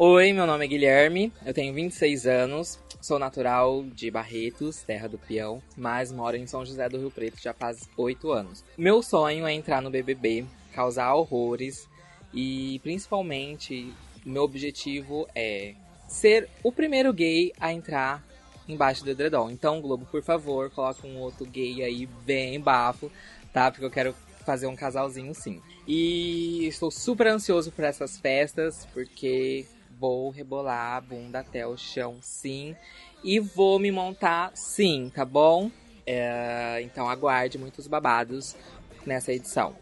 Oi, meu nome é Guilherme, eu tenho 26 anos, sou natural de Barretos, terra do peão, mas moro em São José do Rio Preto já faz 8 anos. Meu sonho é entrar no BBB, causar horrores e principalmente meu objetivo é ser o primeiro gay a entrar embaixo do edredom. Então, Globo, por favor, coloque um outro gay aí bem bafo, tá? Porque eu quero fazer um casalzinho sim. E estou super ansioso por essas festas, porque vou rebolar a bunda até o chão sim. E vou me montar sim, tá bom? É, então aguarde muitos babados nessa edição.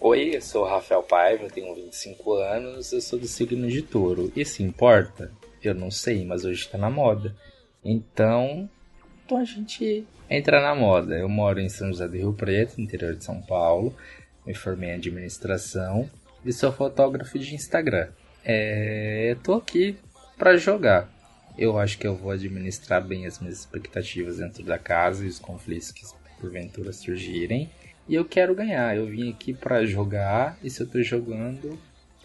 Oi, eu sou o Rafael Paiva, tenho 25 anos, eu sou do signo de touro. Isso importa? Eu não sei, mas hoje tá na moda. Então, então a gente entra na moda. Eu moro em São José do Rio Preto, interior de São Paulo. Me formei em administração e sou fotógrafo de Instagram. É, eu tô aqui para jogar. Eu acho que eu vou administrar bem as minhas expectativas dentro da casa e os conflitos que porventura surgirem. E eu quero ganhar. Eu vim aqui para jogar e se eu tô jogando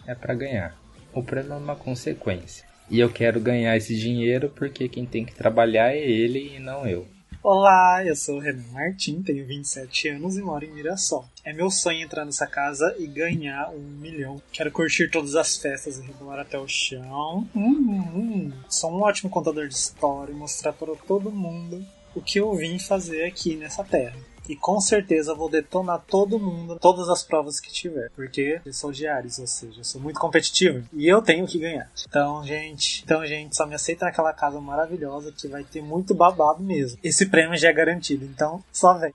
é para ganhar. O prêmio é uma consequência. E eu quero ganhar esse dinheiro porque quem tem que trabalhar é ele e não eu. Olá, eu sou o Renan Martim, tenho 27 anos e moro em Mirassol. É meu sonho entrar nessa casa e ganhar um milhão. Quero curtir todas as festas e rebolar até o chão. Hum, hum. Sou um ótimo contador de história e mostrar para todo mundo o que eu vim fazer aqui nessa terra. E com certeza vou detonar todo mundo, todas as provas que tiver. Porque eu sou de Ares, ou seja, eu sou muito competitivo. E eu tenho que ganhar. Então, gente, então, gente, só me aceita naquela casa maravilhosa que vai ter muito babado mesmo. Esse prêmio já é garantido, então só vem.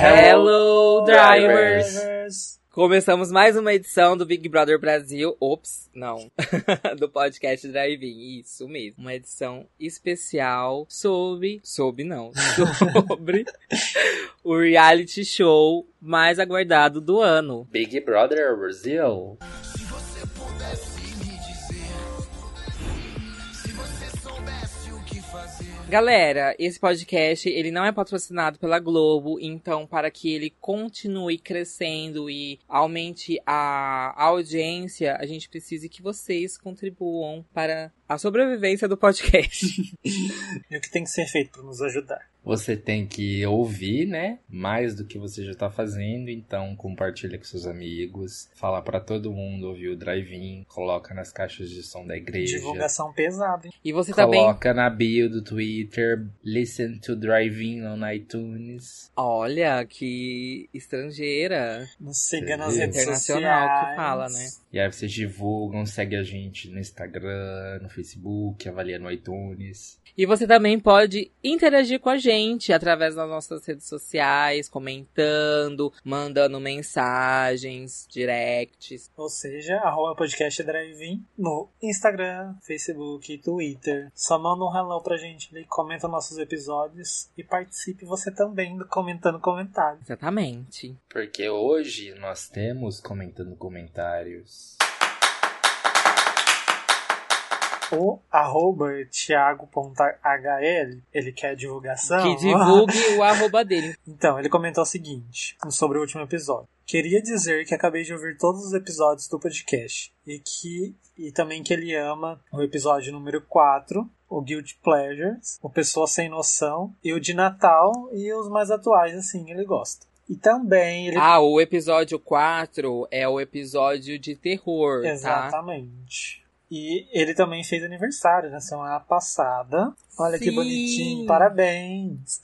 Hello, drivers! Começamos mais uma edição do Big Brother Brasil. Ops, não. do podcast Drive-In. Isso mesmo. Uma edição especial sobre. Sobre não. Sobre o reality show mais aguardado do ano. Big Brother Brasil. Galera, esse podcast ele não é patrocinado pela Globo, então para que ele continue crescendo e aumente a audiência, a gente precisa que vocês contribuam para a sobrevivência do podcast. e o que tem que ser feito para nos ajudar? Você tem que ouvir, né? Mais do que você já tá fazendo, então compartilha com seus amigos, fala para todo mundo ouvir o drive-in, coloca nas caixas de som da igreja. Divulgação pesada. Hein? E você coloca também coloca na bio do Twitter, listen to drive-in on iTunes. Olha que estrangeira. Nos siga nas redes internacional sociais. que fala, né? E aí vocês divulgam, segue a gente no Instagram, no Facebook, avalia no iTunes. E você também pode interagir com a gente através das nossas redes sociais, comentando, mandando mensagens, directs. Ou seja, arroba podcast drive no Instagram, Facebook, Twitter. Só manda um hello pra gente ali, comenta nossos episódios e participe você também do Comentando Comentários. Exatamente. Porque hoje nós temos comentando comentários. O arroba thiago.hl, ele quer divulgação. Que divulgue o arroba dele. Então, ele comentou o seguinte sobre o último episódio. Queria dizer que acabei de ouvir todos os episódios do podcast e que e também que ele ama o episódio número 4, o Guilty Pleasures, o Pessoa Sem Noção e o de Natal e os mais atuais, assim, ele gosta. E também ele. Ah, o episódio 4 é o episódio de terror. Tá? E ele também fez aniversário na semana passada. Olha que Sim. bonitinho, parabéns!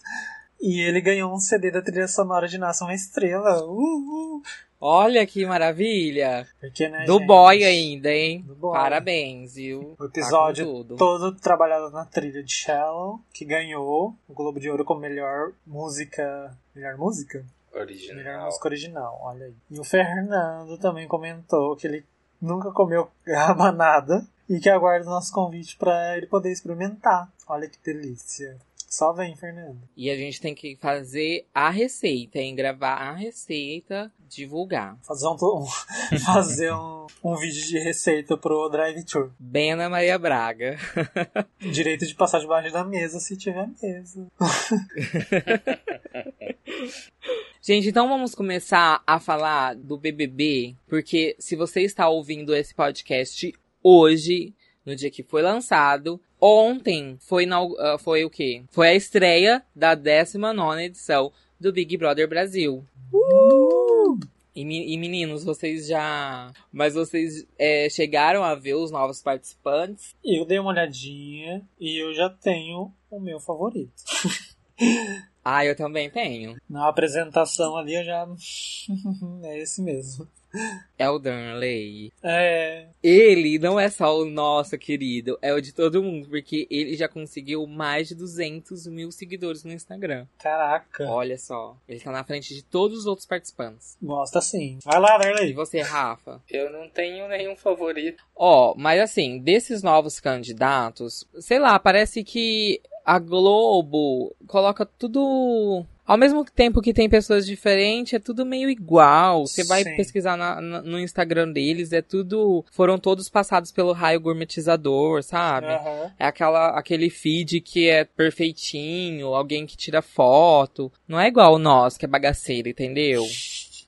E ele ganhou um CD da trilha sonora de Nasce uma Estrela. Uhul! Olha que maravilha. Porque, né, Do gente, boy ainda, hein? Do boy. Parabéns, viu? O episódio Tá com tudo. todo trabalhado na trilha de Shallow, que ganhou o Globo de Ouro como melhor música. Melhor música? Melhor Original. música original, olha aí. E o Fernando também comentou que ele nunca comeu rabanada e que aguarda o nosso convite para ele poder experimentar. Olha que delícia. Só vem, Fernando. E a gente tem que fazer a receita, hein? Gravar a receita, divulgar. Fazer um, um- fazer um, um vídeo de receita pro Drive Tour. Bem Ana Maria Braga. Direito de passar debaixo da mesa se tiver mesa. Gente, então vamos começar a falar do BBB, porque se você está ouvindo esse podcast hoje, no dia que foi lançado, ontem foi, na, uh, foi o quê? Foi a estreia da 19 edição do Big Brother Brasil. Uh! E, e, meninos, vocês já. Mas vocês é, chegaram a ver os novos participantes? Eu dei uma olhadinha e eu já tenho o meu favorito. ah, eu também tenho. Na apresentação ali eu já. é esse mesmo. É o Darnley. É. Ele não é só o nosso querido, é o de todo mundo, porque ele já conseguiu mais de 200 mil seguidores no Instagram. Caraca. Olha só, ele tá na frente de todos os outros participantes. Gosta sim. Vai lá, Darnley. E você, Rafa? Eu não tenho nenhum favorito. Ó, oh, mas assim, desses novos candidatos, sei lá, parece que a Globo coloca tudo ao mesmo tempo que tem pessoas diferentes, é tudo meio igual. Você vai Sim. pesquisar na, na, no Instagram deles, é tudo. Foram todos passados pelo raio gourmetizador, sabe? Uhum. É aquela, aquele feed que é perfeitinho, alguém que tira foto. Não é igual o nosso, que é bagaceiro, entendeu?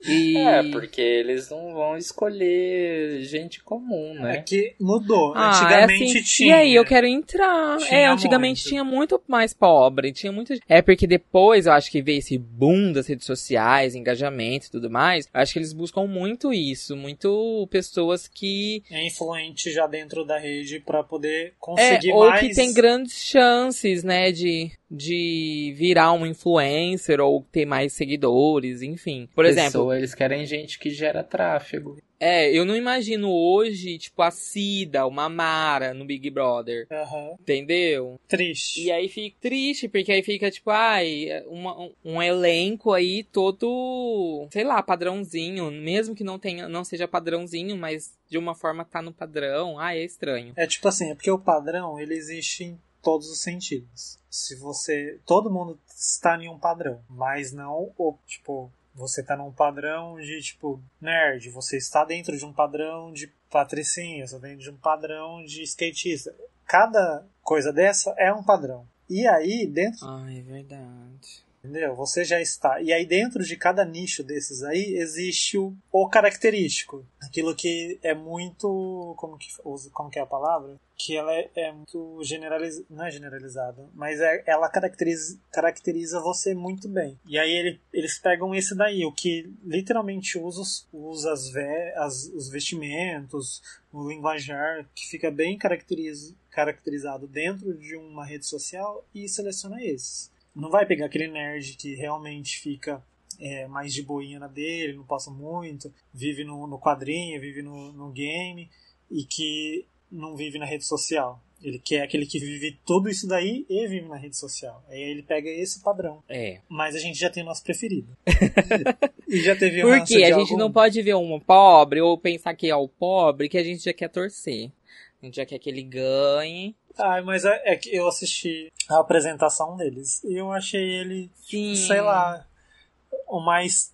E... É, porque eles não vão escolher gente comum, né? É que mudou. Ah, antigamente é assim, tinha. E aí, eu quero entrar. Tinha é, antigamente muito. tinha muito mais pobre. Tinha muito. É porque depois eu acho que veio esse boom das redes sociais, engajamento e tudo mais. Eu acho que eles buscam muito isso. Muito pessoas que. É influente já dentro da rede para poder conseguir é, ou mais. Ou que tem grandes chances, né, de de virar um influencer ou ter mais seguidores, enfim. Por Pessoa, exemplo, eles querem gente que gera tráfego. É, eu não imagino hoje, tipo, a Cida, uma Mara no Big Brother. Uhum. Entendeu? Triste. E aí fica triste, porque aí fica, tipo, ai, uma, um, elenco aí todo, sei lá, padrãozinho. Mesmo que não tenha, não seja padrãozinho, mas de uma forma tá no padrão. Ah, é estranho. É tipo assim, é porque o padrão, ele existe em todos os sentidos. Se você. Todo mundo está em um padrão, mas não o tipo. Você está num padrão de tipo nerd, você está dentro de um padrão de patricinha, você está dentro de um padrão de skatista. Cada coisa dessa é um padrão. E aí, dentro. Ah, é verdade. Entendeu? Você já está. E aí, dentro de cada nicho desses aí, existe o, o característico. Aquilo que é muito. Como que, como que é a palavra? Que ela é, é muito generalizada. Não é generalizada, mas é, ela caracteriza, caracteriza você muito bem. E aí ele, eles pegam esse daí, o que literalmente usa, usa as, ve, as os vestimentos, o linguajar, que fica bem caracteriz, caracterizado dentro de uma rede social e seleciona esses não vai pegar aquele nerd que realmente fica é, mais de boinha na dele, não passa muito, vive no, no quadrinho, vive no, no game e que não vive na rede social. Ele quer aquele que vive tudo isso daí e vive na rede social. Aí ele pega esse padrão. É. Mas a gente já tem o nosso preferido. e já teve um Porque a gente algum... não pode ver um pobre ou pensar que é o pobre que a gente já quer torcer. A gente já quer que ele ganhe. Ah, mas é, é, que eu assisti a apresentação deles e eu achei ele, Sim. sei lá, o mais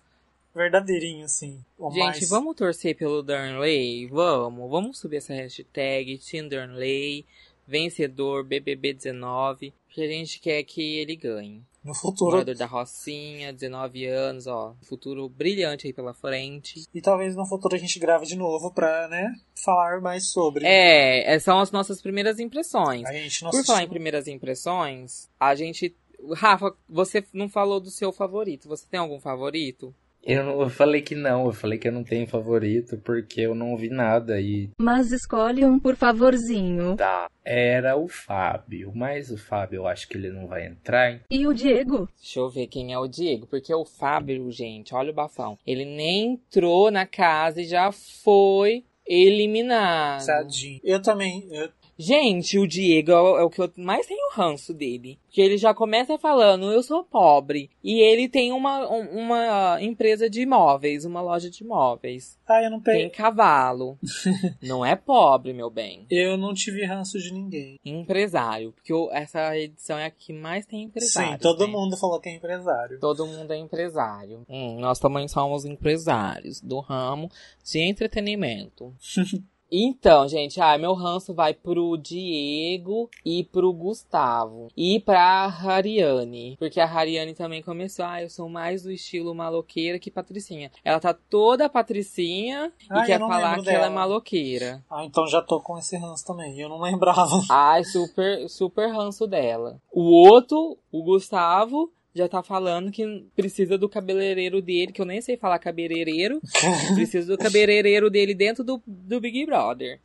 verdadeirinho, assim. Gente, mais... vamos torcer pelo Darnley? Vamos. Vamos subir essa hashtag Team Darnley, vencedor BBB19, que a gente quer que ele ganhe. No futuro. Morador da Rocinha, 19 anos, ó. Futuro brilhante aí pela frente. E talvez no futuro a gente grave de novo pra, né, falar mais sobre. É, é são as nossas primeiras impressões. A gente não Por falar em primeiras impressões, a gente. Rafa, você não falou do seu favorito. Você tem algum favorito? Eu, não, eu falei que não, eu falei que eu não tenho favorito porque eu não vi nada e. Mas escolhe um por favorzinho. Tá. Era o Fábio, mas o Fábio eu acho que ele não vai entrar. Hein? E o Diego? Deixa eu ver quem é o Diego, porque o Fábio, gente, olha o bafão. Ele nem entrou na casa e já foi eliminado. Tadinho. Eu também, eu Gente, o Diego é o, é o que eu mais tenho ranço dele. Que ele já começa falando, eu sou pobre. E ele tem uma, uma empresa de imóveis, uma loja de imóveis. Ah, eu não peguei. Tem cavalo. não é pobre, meu bem. Eu não tive ranço de ninguém. Empresário. Porque eu, essa edição é a que mais tem empresário. Sim, todo né? mundo falou que é empresário. Todo mundo é empresário. Hum, nós também somos empresários do ramo de entretenimento. Então, gente, ah, meu ranço vai pro Diego e pro Gustavo. E pra Hariane. Porque a Hariane também começou, ah, eu sou mais do estilo maloqueira que Patricinha. Ela tá toda Patricinha Ah, e quer falar que ela é dela. maloqueira. Ah, então já tô com esse ranço também. Eu não lembrava. Ai, super, super ranço dela. O outro, o Gustavo, já tá falando que precisa do cabeleireiro dele, que eu nem sei falar cabeleireiro. precisa do cabeleireiro dele dentro do, do Big Brother.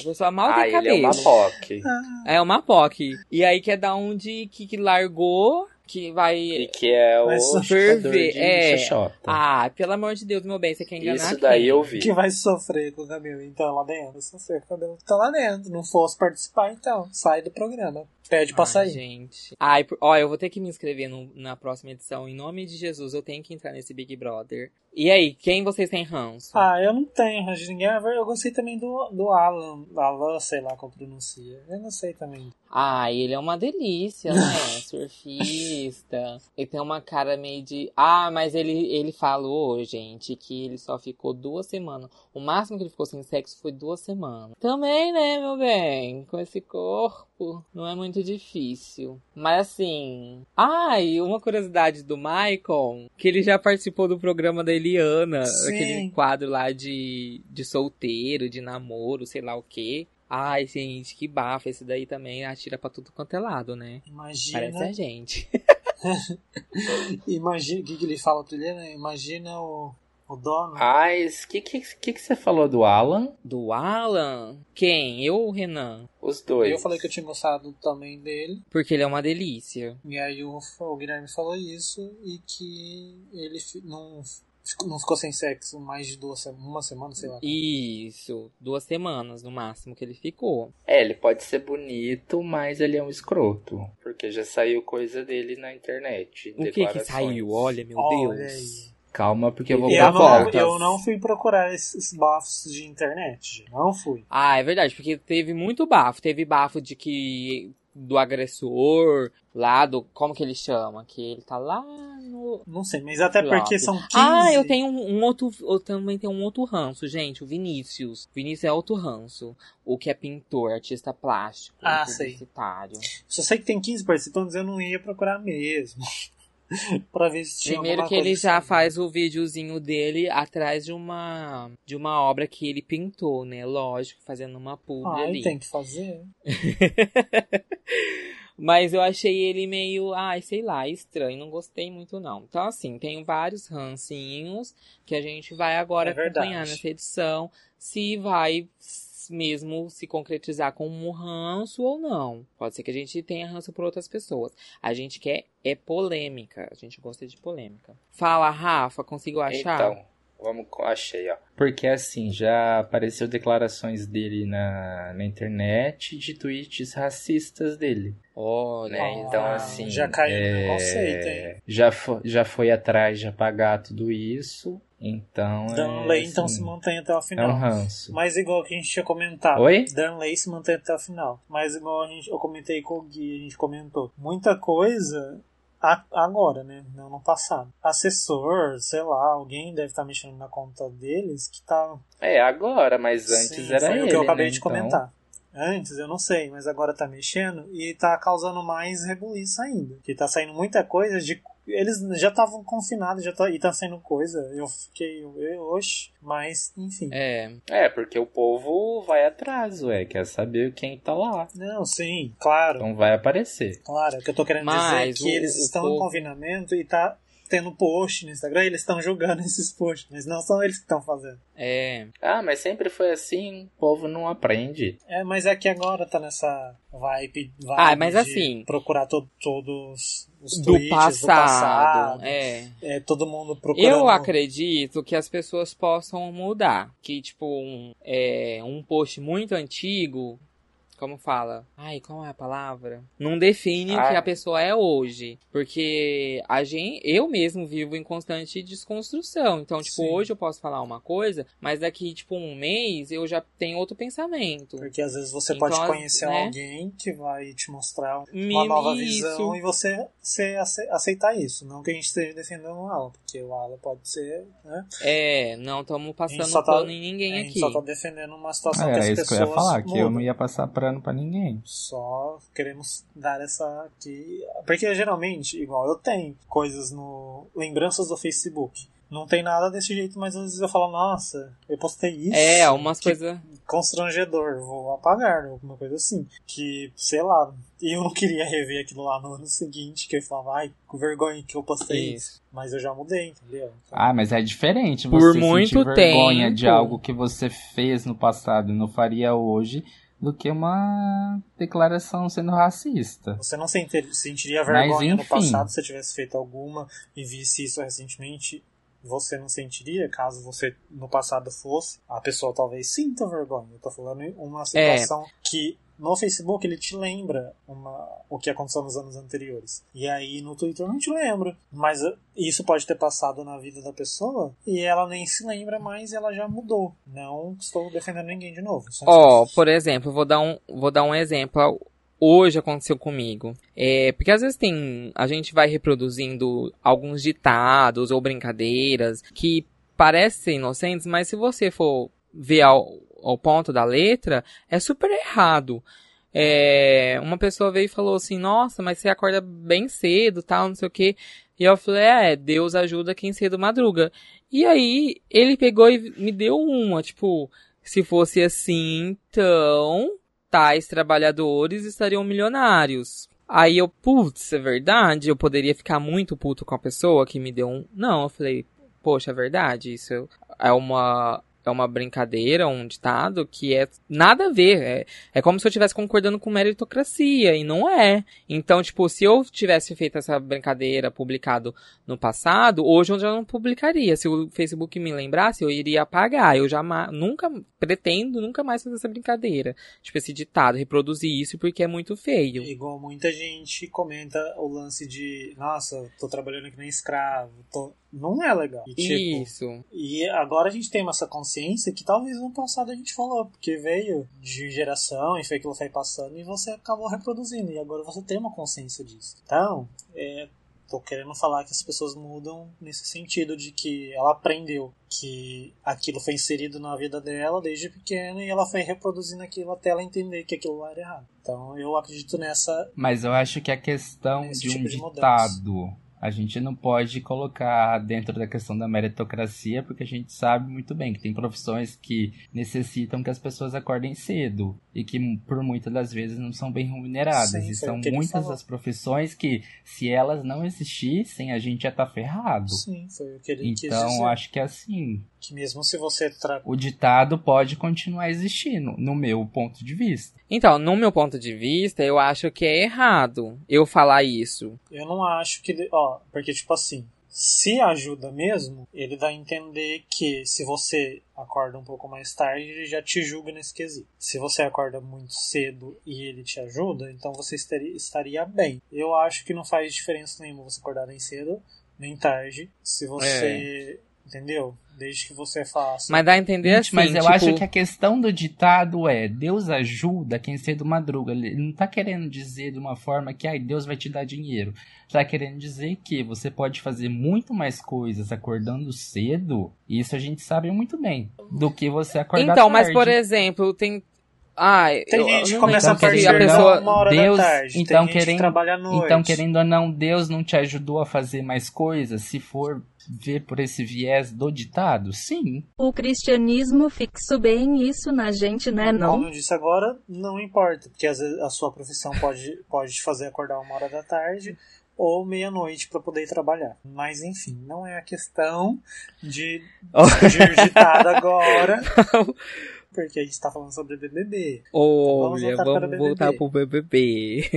A pessoa mal Ah, tem ele é cabelo. uma POC. É uma POC. E aí quer dar um de que, que largou, que E vai. que é o de é. xoxota. Ah, pelo amor de Deus, meu bem, você quer enganar Isso quem? daí eu vi. que vai sofrer com o cabelo. Então, lá dentro, sofrer com o cabelo tá lá dentro. Não fosse participar, então, sai do programa. Pede pra Ai, sair. gente. Ai, por- ó, eu vou ter que me inscrever no- na próxima edição. Em nome de Jesus, eu tenho que entrar nesse Big Brother. E aí, quem vocês têm ranço? Ah, eu não tenho ranço de ninguém. Eu gostei também do, do Alan. Alan, sei lá como pronuncia. Eu não sei também. Ah, ele é uma delícia, né? Surfista. Ele tem uma cara meio de. Ah, mas ele, ele falou, gente, que ele só ficou duas semanas. O máximo que ele ficou sem sexo foi duas semanas. Também, né, meu bem? Com esse corpo, não é muito difícil. Mas assim. Ah, e uma curiosidade do Michael, que ele já participou do programa da Eliana, Sim. aquele quadro lá de, de solteiro, de namoro, sei lá o quê. Ai, gente, que bafo. Esse daí também atira pra tudo quanto é lado, né? Imagina. Parece a gente. Imagina. O que, que ele fala outro dia, né? Imagina o, o dono. Mas o que, que, que, que você falou do Alan? Do Alan? Quem? Eu ou o Renan? Os dois. eu falei que eu tinha gostado também dele. Porque ele é uma delícia. E aí o, o Guilherme falou isso e que ele não, ficou- não ficou sem sexo mais de duas semanas, uma semana, sei lá. Isso. Duas semanas no máximo que ele ficou. É, ele pode ser bonito, mas ele é um escroto. Porque já saiu coisa dele na internet. O que que saiu? Olha, meu Olha Deus. aí. Calma, porque eu vou pra Eu não, volta. eu não fui procurar esses bafos de internet. gente. Não fui. Ah, é verdade, porque teve muito bafo. Teve bafo de que. do agressor, lá do. Como que ele chama? Que ele tá lá no. Não sei, mas até Flop. porque são 15. Ah, eu tenho um, um outro. Eu também tenho um outro ranço, gente. O Vinícius. Vinícius é outro ranço. O que é pintor, artista plástico, Ah, sei. Só sei que tem 15 participantes, eu não ia procurar mesmo. pra ver se tinha Primeiro que ele já assim. faz o videozinho dele atrás de uma de uma obra que ele pintou, né? Lógico, fazendo uma publi Ah, ali. tem que fazer. Mas eu achei ele meio, ai, sei lá, estranho, não gostei muito não. Então assim, tem vários rancinhos que a gente vai agora É verdade. acompanhar nessa edição, se vai mesmo se concretizar como um ranço ou não. Pode ser que a gente tenha ranço por outras pessoas. A gente quer é polêmica, a gente gosta de polêmica. Fala, Rafa, conseguiu achar? Então, vamos, achei, ó. Porque assim, já apareceu declarações dele na, na internet de tweets racistas dele. Olha, Né? Então, Ah, assim. já caiu no é, conceito, hein? Já, fo- já foi atrás de apagar tudo isso. Então. Danley, é, então, assim, se mantém até o É um final. ranço. Mas igual que a gente tinha comentado. Oi? Danley se mantém até o final. Mas igual a gente, eu comentei com o Gui, a gente comentou. Muita coisa agora, né? Não no passado. Assessor, sei lá, alguém deve estar mexendo na conta deles que tá. É, agora, mas antes Sim, era foi ele. o que eu acabei né? de Então, comentar. Antes eu não sei, mas agora tá mexendo e tá causando mais rebuliço ainda. Que tá saindo muita coisa de. Eles já estavam confinados já tá, e tá saindo coisa. Eu fiquei. Eu, oxe, mas enfim. É, É, porque o povo vai atrás, ué. Quer saber quem tá lá. Não, sim, claro. Então vai aparecer. Claro, o que eu tô querendo Mas dizer é que o- eles o estão povo- em confinamento e tá tendo post no Instagram eles estão julgando esses posts, mas não são eles que estão fazendo. é. Ah, mas sempre foi assim. O povo não aprende. É, mas é que agora tá nessa vibe, vibe Ah, mas de assim- procurar to- todos os Do tweets passado, do passado. é. É, todo mundo procurando. Eu acredito que as pessoas possam mudar. Que, tipo, um, é, um post muito antigo, como fala? Ai, qual é a palavra? Não define o Ah. que a pessoa é hoje. Porque a gente, eu mesmo vivo em constante desconstrução. Então, tipo, Sim. hoje eu posso falar uma coisa, mas daqui, tipo, um mês eu já tenho outro pensamento. Porque às vezes você Então, pode conhecer né? alguém que vai te mostrar uma Me- nova isso. visão e você, você ace- aceitar isso. Não que a gente esteja defendendo o Alan, porque o Alan pode ser, né? É, não estamos A passando gente tá- pano em A ninguém gente aqui. só tá defendendo uma situação Ah, que as era isso que eu pessoas ia falar, que eu mudam. não ia passar pano pra ninguém. Só queremos dar essa aqui. Porque geralmente, igual eu tenho coisas no. lembranças do Facebook. Não tem nada desse jeito, mas às vezes eu falo, nossa, eu postei isso. É, umas coisas. constrangedor, vou apagar, alguma coisa assim. Que, sei lá, eu não queria rever aquilo lá no ano seguinte, que eu falava, ai, com vergonha que eu postei isso. Isso. Mas eu já mudei, entendeu? Então, Ah, mas é diferente Por você muito sentir vergonha de tempo. algo que você fez no passado e não faria hoje do que uma declaração sendo racista. Você não sentiria Mas, vergonha no enfim. passado se você tivesse feito alguma e visse isso recentemente? Você não sentiria caso você no passado fosse? A pessoa talvez sinta vergonha. Eu tô falando em uma É. situação que no Facebook ele te lembra uma, o que aconteceu nos anos anteriores. E aí no Twitter não te lembra. Mas uh, isso pode ter passado na vida da pessoa e ela nem se lembra mais e ela já mudou. Não estou defendendo ninguém de novo. Ó, por exemplo, vou dar um, vou dar um exemplo. Hoje aconteceu comigo. É, porque às vezes tem. A gente vai reproduzindo alguns ditados ou brincadeiras que parecem inocentes, mas se você for ver ao, ponto da letra, é super errado. É, uma pessoa veio e falou assim, nossa, mas você acorda bem cedo, tal, não sei o quê. E eu falei, é, Deus ajuda quem cedo madruga. E aí, ele pegou e me deu uma, tipo, se fosse assim, então, tais trabalhadores estariam milionários. Aí eu, putz, é verdade? Eu poderia ficar muito puto com a pessoa que me deu um. Não, eu falei, poxa, é verdade, isso é uma. É uma brincadeira, um ditado que é nada a ver. É, é como se eu estivesse concordando com meritocracia, e não é. Então, tipo, se eu tivesse feito essa brincadeira publicado no passado, hoje eu já não publicaria. Se o Facebook me lembrasse, eu iria apagar. Eu jamais, nunca, pretendo nunca mais fazer essa brincadeira. Tipo, esse ditado, reproduzir isso porque é muito feio. Igual muita gente comenta o lance de, nossa, tô trabalhando aqui nem escravo. Tô... Não é legal. E, tipo, Isso. E agora a gente tem essa consciência que talvez no passado a gente falou, porque veio de geração e foi aquilo foi passando e você acabou reproduzindo. E agora você tem uma consciência disso. Então, é, tô querendo falar que as pessoas mudam nesse sentido de que ela aprendeu que aquilo foi inserido na vida dela desde pequena e ela foi reproduzindo aquilo até ela entender que aquilo era errado. Então eu acredito nessa. Mas eu acho que a questão Esse de um tipo de mudança. ditado, a gente não pode colocar dentro da questão da meritocracia, porque a gente sabe muito bem que tem profissões que necessitam que as pessoas acordem cedo e que por muitas das vezes não são bem remuneradas. Sim, e são muitas as profissões que, se elas não existissem, a gente já tá ferrado. Sim, foi o que ele Então, acho que assim, Que mesmo se você tra... o ditado pode continuar existindo, no meu ponto de vista. Então, no meu ponto de vista, eu acho que é errado eu falar isso. Eu não acho que. Ó, porque, tipo assim, se ajuda mesmo, ele dá a entender que se você acorda um pouco mais tarde, ele já te julga nesse quesito. Se você acorda muito cedo e ele te ajuda, então você estaria, estaria bem. Eu acho que não faz diferença nenhuma você acordar nem cedo, nem tarde, se você. Entendeu? Desde que você faça. Mas dá a entender assim, mas eu tipo, acho que a questão do ditado é Deus ajuda quem cedo madruga. Ele não tá querendo dizer de uma forma que ai, Deus vai te dar dinheiro. Tá querendo dizer que você pode fazer muito mais coisas acordando cedo. E isso a gente sabe muito bem. Do que você acordar Então, mas tarde. por exemplo, tem. Ai, Tem gente que não começa a então, partir querendo a pessoa. não, uma hora Deus- da tarde. então, Tem gente querendo- que trabalha à noite. Então, querendo ou não, Deus não te ajudou a fazer mais coisas se for ver por esse viés do ditado? Sim. O cristianismo fixou bem isso na gente, né, Como não? eu disse agora, não importa, porque às vezes a sua profissão pode, pode te fazer acordar uma hora da tarde ou meia-noite para poder ir trabalhar. Mas enfim, não é a questão de Oh. o ditado agora. porque a gente tá falando sobre BBB. Olha, voltar para vamos BBB. voltar pro BBB.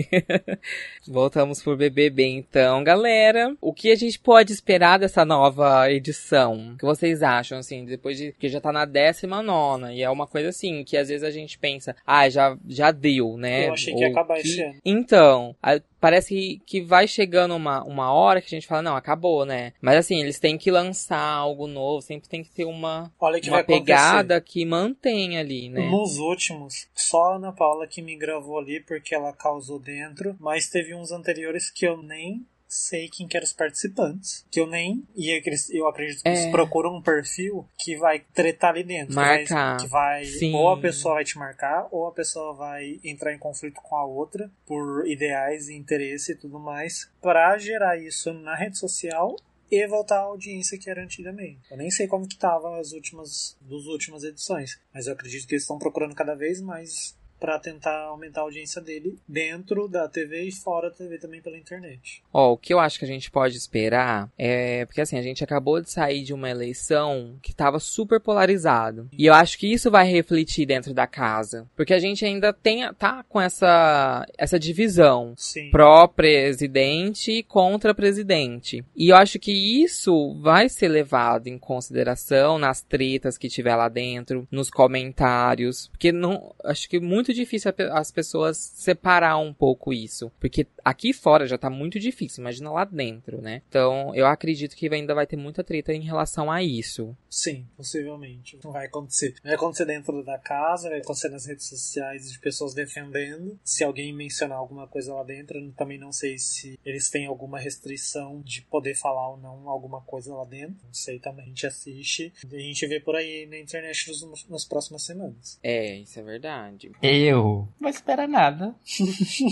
Voltamos pro BBB então, galera. O que a gente pode esperar dessa nova edição? O que vocês acham, assim, depois de que já tá na décima nona, e é uma coisa assim, que às vezes a gente pensa, ah, já, já deu, né? Eu achei que ia Ou acabar esse ano. Então, a- parece que, que vai chegando uma, uma hora que a gente fala, não, acabou, né? Mas assim, eles têm que lançar algo novo, sempre tem que ter uma, que uma vai acontecer. pegada que mantém ali, né? Nos últimos, só a Ana Paula que me gravou ali porque ela causou dentro, mas teve uns anteriores que eu nem sei quem que eram os participantes. Que eu nem. E eles- eu acredito que eles É. procuram um perfil que vai tretar ali dentro. que vai- Marcar. Que vai. Sim. Ou a pessoa vai te marcar, ou a pessoa vai entrar em conflito com a outra por ideais e interesse e tudo mais. Pra gerar isso na rede social e voltar à audiência que era antigamente. Eu nem sei como que tava as últimas dos últimas edições, mas eu acredito que eles estão procurando cada vez mais para tentar aumentar a audiência dele dentro da TV e fora da TV também pela internet. Ó, o que eu acho que a gente pode esperar é. Porque assim, a gente acabou de sair de uma eleição que tava super polarizado. E eu acho que isso vai refletir dentro da casa. Porque a gente ainda tem, tá com essa, essa divisão. Sim. Pró-presidente e contra-presidente. E eu acho que isso vai ser levado em consideração nas tretas que tiver lá dentro, nos comentários. Porque não, acho que é muito difícil as pessoas separar um pouco isso. Porque aqui fora já tá muito difícil, imagina lá dentro, né? Então eu acredito que ainda vai ter muita treta em relação a isso. Sim, possivelmente. Não vai acontecer. Vai acontecer dentro da casa, vai acontecer nas redes sociais de pessoas defendendo. Se alguém mencionar alguma coisa lá dentro, eu também não sei se eles têm alguma restrição de poder falar ou não alguma coisa lá dentro. Não sei também. A gente assiste e a gente vê por aí na internet nos, nas próximas semanas. É, isso é verdade. Eu não vou esperar nada.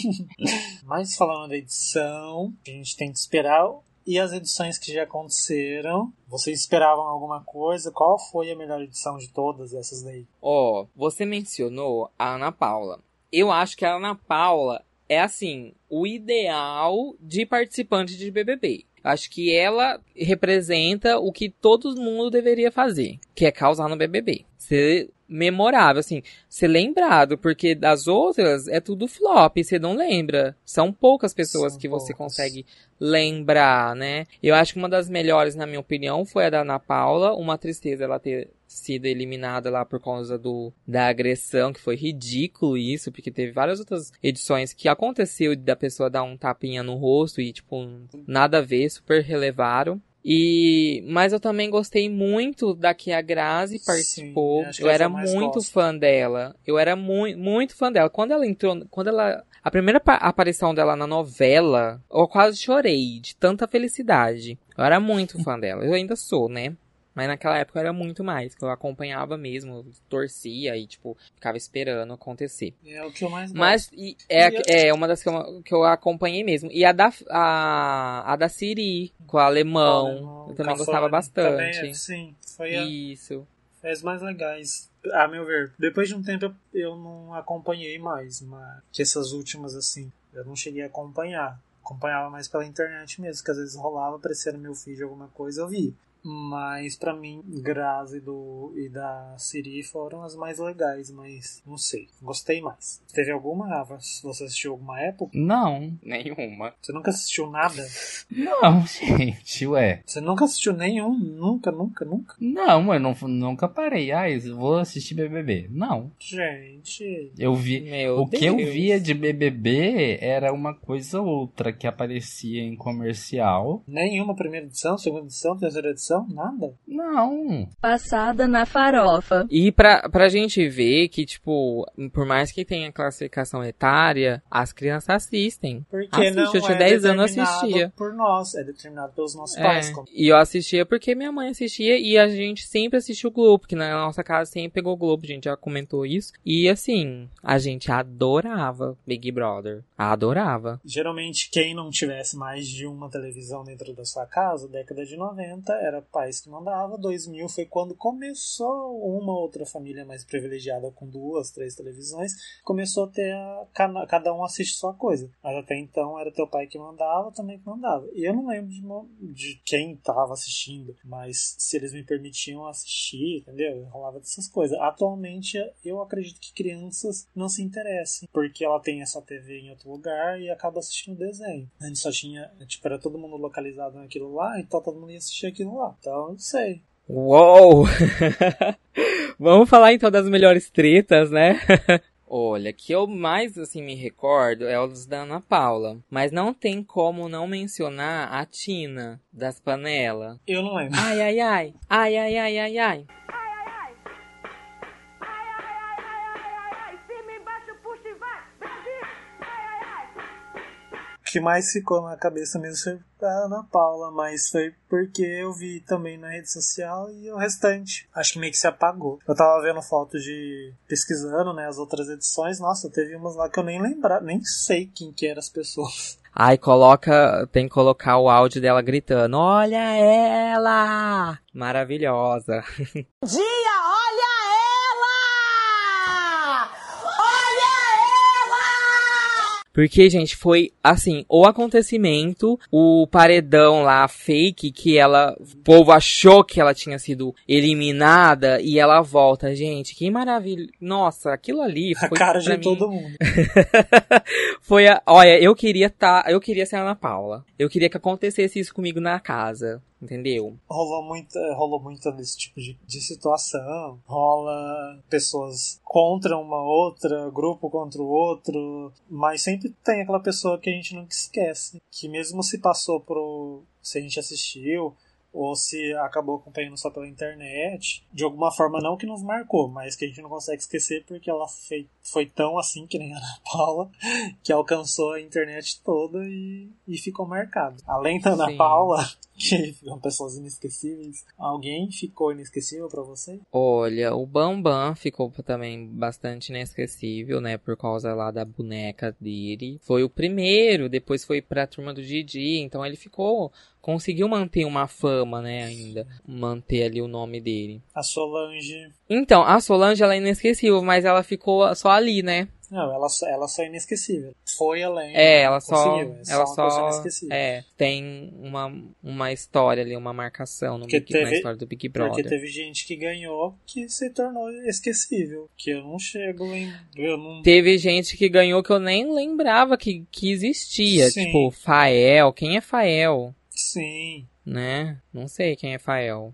Mas falando da edição, a gente tem que esperar. E as edições que já aconteceram, vocês esperavam alguma coisa? Qual foi a melhor edição de todas essas daí? Ó, você mencionou a Ana Paula. Eu acho que a Ana Paula é assim, o ideal de participante de BBB. Acho que ela representa o que todo mundo deveria fazer, que é causar no BBB. Ser memorável, assim, ser lembrado, porque das outras é tudo flop, você não lembra. São poucas pessoas São que você poucas. consegue lembrar, né? Eu acho que uma das melhores, na minha opinião, foi a da Ana Paula. Uma tristeza ela ter sido eliminada lá por causa do da agressão, que foi ridículo isso, porque teve várias outras edições que aconteceu da pessoa dar um tapinha no rosto e, tipo, nada a ver, super relevaram. E, mas eu também gostei muito da que a Grazi Sim, participou. que eu era muito gosto. fã dela. Eu era muito, muito fã dela. Quando ela entrou, quando ela a primeira pa- aparição dela na novela, eu quase chorei de tanta felicidade. Eu era muito fã dela. Eu ainda sou, né? Mas naquela época eu era muito mais, que eu acompanhava mesmo, torcia e, tipo, ficava esperando acontecer. É o que eu mais gosto. Mas e, é, E é uma das que eu, que eu acompanhei mesmo. E a da, a, a da Siri, com o alemão, Alemão, eu também gostava bastante. Também, é, sim, foi a, Isso. foi as mais legais. A meu ver. Depois de um tempo eu, eu não acompanhei mais, mas essas últimas assim, eu não cheguei a acompanhar. Acompanhava mais pela internet mesmo, que às vezes rolava, aparecia no meu feed alguma coisa, eu via. Mas pra mim, Grazi do, e da Siri foram as mais legais, mas não sei. Gostei mais. Teve alguma, Rafa? Você assistiu alguma época? Não. Nenhuma. Você nunca assistiu nada? Não, gente, ué. Você nunca assistiu nenhum? Nunca, nunca, nunca? Não, eu não, nunca parei. Ah, eu vou assistir BBB. Não. Gente. Eu vi. Meu o que eu Deus. via de BBB era uma coisa ou outra que aparecia em comercial. Nenhuma primeira edição, segunda edição, terceira edição, nada. Não. Passada na farofa. E pra, pra gente ver que, tipo, por mais que tenha classificação etária, as crianças assistem. Porque Assiste, não eu tinha é 10 anos, assistia. por nós, é determinado pelos nossos É, pais. como- e eu assistia porque minha mãe assistia e a gente sempre assistiu o Globo, porque na nossa casa sempre pegou o Globo, a gente já comentou isso. E assim, a gente adorava Big Brother. Adorava. Geralmente, quem não tivesse mais de uma televisão dentro da sua casa, década de 90, era pais que mandavam. 2000 foi quando começou uma outra família mais privilegiada com duas, três televisões. Começou a ter a, cada um assiste sua coisa. Mas até então era teu pai que mandava, também que mandava. E eu não lembro de, de quem tava assistindo, mas se eles me permitiam assistir, entendeu? Rolava dessas coisas. Atualmente eu acredito que crianças não se interessem, porque ela tem essa TV em outro lugar e acaba assistindo desenho. Antes só tinha, tipo, era todo mundo localizado naquilo lá, então todo mundo ia assistir aquilo lá. Então, não sei. Uou! Vamos falar então das melhores tretas, né? Olha, que eu mais assim me recordo é os da Ana Paula. Mas não tem como não mencionar a Tina das panelas. Eu não lembro. Ai, ai, ai. Ai, ai, ai, ai, ai. Que mais ficou na cabeça mesmo foi a Ana Paula, mas foi porque eu vi também na rede social e o restante acho que meio que se apagou. Eu tava vendo fotos de pesquisando, né, as outras edições, nossa, teve umas lá que eu nem lembrar, nem sei quem que eram as pessoas. Ai, coloca, tem que colocar o áudio dela gritando: "Olha ela! Maravilhosa!" Dia, olha Porque, gente, foi assim, o acontecimento, o paredão lá fake que ela, o povo achou que ela tinha sido eliminada e ela volta, gente, que maravilha. Nossa, aquilo ali foi a cara de mim... todo mundo. foi a, olha, eu queria tá, eu queria ser a Ana Paula. Eu queria que acontecesse isso comigo na casa entendeu? Rolou muito, rolou muito desse tipo de, de situação. Rola pessoas contra uma outra, grupo contra o outro, mas sempre tem aquela pessoa que a gente nunca esquece, que mesmo se passou pro se a gente assistiu ou se acabou acompanhando só pela internet, de alguma forma não que nos marcou, mas que a gente não consegue esquecer porque ela foi, foi tão assim que nem a Ana Paula, que alcançou a internet toda e, e ficou marcado. Além da Ana Sim. Paula, que são pessoas inesquecíveis. Alguém ficou inesquecível para você? Olha, o Bambam ficou também bastante inesquecível, né? Por causa lá da boneca dele. Foi o primeiro, depois foi pra turma do Didi, então ele ficou. Conseguiu manter uma fama, né, ainda. Manter ali o nome dele. A Solange. Então, a Solange, ela é inesquecível, mas ela ficou só ali, né? Não, ela, ela só é inesquecível. Foi além. É, ela só. É ela só. só é, tem uma, uma história ali, uma marcação no Big, teve, na história do Big Brother. Porque teve gente que ganhou que se tornou esquecível. Que eu não chego em. Eu não... Teve gente que ganhou que eu nem lembrava que, que existia. Sim. Tipo, Fael. Quem é Fael? Sim. Né? Não sei quem é Fael.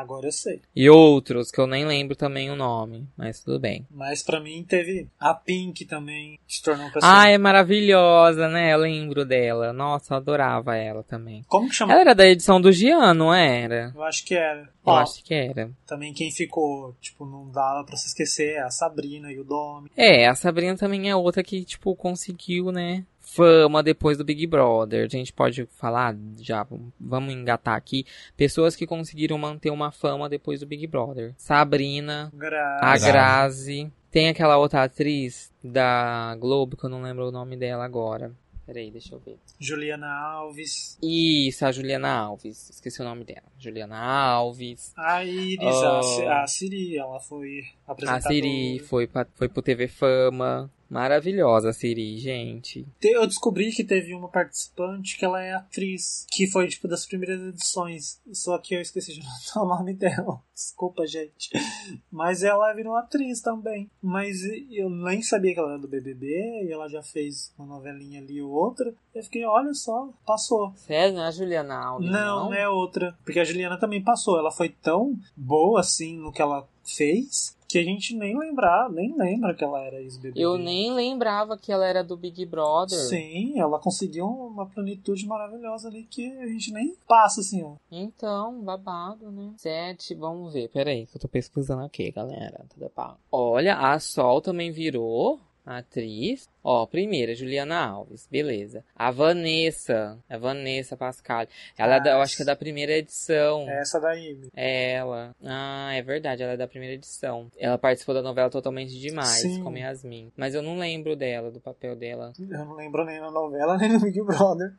Agora eu sei. E outros que eu nem lembro também o nome, mas tudo bem. Mas para mim teve a Pink também se tornou um Ah, é maravilhosa, né? Eu lembro dela. Nossa, eu adorava ela também. Como que chama? Ela era da edição do Gian, não era? Eu acho que era. Eu acho que era. Também quem ficou, tipo, não dava para se esquecer é a Sabrina e o Domi. É, a Sabrina também é outra que, tipo, conseguiu, né? Fama depois do Big Brother. A gente pode falar, já vamos engatar aqui, pessoas que conseguiram manter uma fama depois do Big Brother. Sabrina, Grazi. a Grazi. Tem aquela outra atriz da Globo, que eu não lembro o nome dela agora. Peraí, deixa eu ver. Juliana Alves. Isso, a Juliana Alves. Esqueci o nome dela. Juliana Alves. A Iris, a, a Siri, ela foi apresentada. A Siri foi, pra, foi pro TV Fama. Maravilhosa, Siri, gente. Eu descobri que teve uma participante que ela é atriz, que foi, tipo, das primeiras edições. Só que eu esqueci de anotar o nome dela. Desculpa, gente. Mas ela virou atriz também. Mas eu nem sabia que ela era do BBB, e ela já fez uma novelinha ali ou outra. Eu fiquei, olha só, passou. Sério, não é a Juliana Alves? Não, não é outra. Porque a Juliana também passou. Ela foi tão boa, assim, no que ela fez, que a gente nem lembrar, nem lembra que ela era ex-BBB. Eu nem lembrava que ela era do Big Brother. Sim, ela conseguiu uma plenitude maravilhosa ali que a gente nem passa, assim, ó. Então, babado, né? Sete, vamos ver. Pera aí, que eu tô pesquisando aqui, galera. Olha, a Sol também virou atriz. Ó, primeira, Juliana Alves, beleza. A Vanessa, a Vanessa Pascal. Ela é da, eu acho que é da primeira edição. É essa daí. É ela. Ah, é verdade, ela é da primeira edição. Ela participou da novela Totalmente Demais, Sim. com Yasmin. Mas eu não lembro dela, do papel dela. Eu não lembro nem na novela, nem no Big Brother.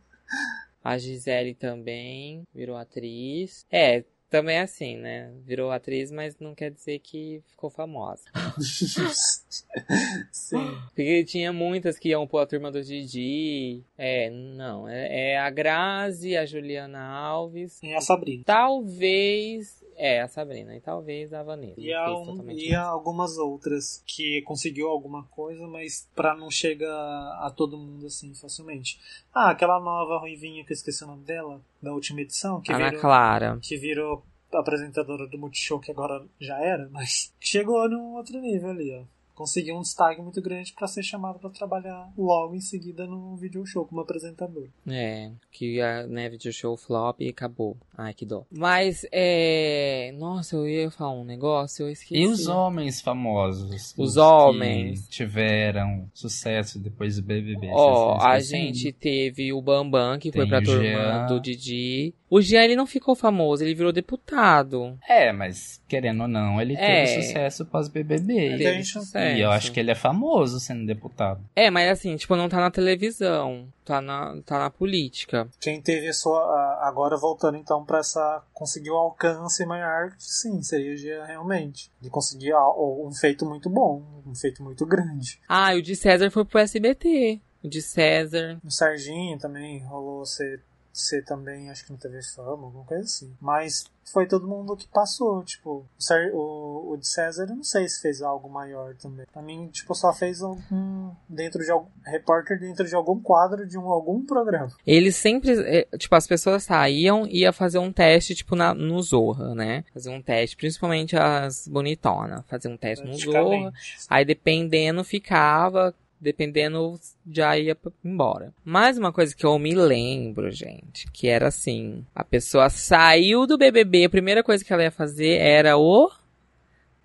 A Gisele também virou atriz. É, também é assim, né? Virou atriz, mas não quer dizer que ficou famosa. Sim. Porque tinha muitas que iam pôr a turma do Didi. É, não. É, é a Grazi, a Juliana Alves. E a Sabrina. Talvez. É, a Sabrina. E talvez a Vanessa. E Fez um- e algumas outras que conseguiu alguma coisa, mas pra não chegar a todo mundo assim facilmente. Ah, aquela nova ruivinha que eu esqueci o nome dela, da última edição, que Ana virou, Clara. que virou apresentadora do Multishow, que agora já era, mas chegou num outro nível ali, ó. Conseguiu um destaque muito grande pra ser chamado pra trabalhar logo em seguida no video show como apresentador. É, que a né, video show flop e acabou. Ai, que dó. Mas, é. Nossa, eu ia falar um negócio, eu esqueci. E os homens famosos? Os que homens. tiveram sucesso depois do BBB. Ó, vocês a gente teve o Bambam, que foi Tem pra o turma Jean. do Didi. O Jean, ele não ficou famoso, ele virou deputado. É, mas querendo ou não, ele É. teve sucesso pós-BBB. Teve Teve sucesso. E eu acho que ele é famoso sendo deputado. É, mas assim, tipo, não tá na televisão, tá na, tá na política. Quem teve a sua. Agora voltando então pra essa. conseguiu alcance maior, sim, seria o Gia realmente. Ele conseguiu al- um feito muito bom, um feito muito grande. Ah, e o de César foi pro SBT. O de César. O Serginho também rolou ser, ser também, acho que no TV Fama, alguma coisa assim. Mas foi todo mundo que passou, tipo, o, o, o de César, eu não sei se fez algo maior também. Pra mim, tipo, só fez algum, dentro de algum, repórter dentro de algum quadro de um, algum programa. Eles sempre, é, tipo, as pessoas saíam e ia fazer um teste, tipo, na, no Zorra, né? Fazer um teste, principalmente as bonitonas. Fazer um teste no Zorra. Aí dependendo ficava, dependendo já ia embora. Mais uma coisa que eu me lembro, gente, que era assim, a pessoa saiu do BBB, a primeira coisa que ela ia fazer era o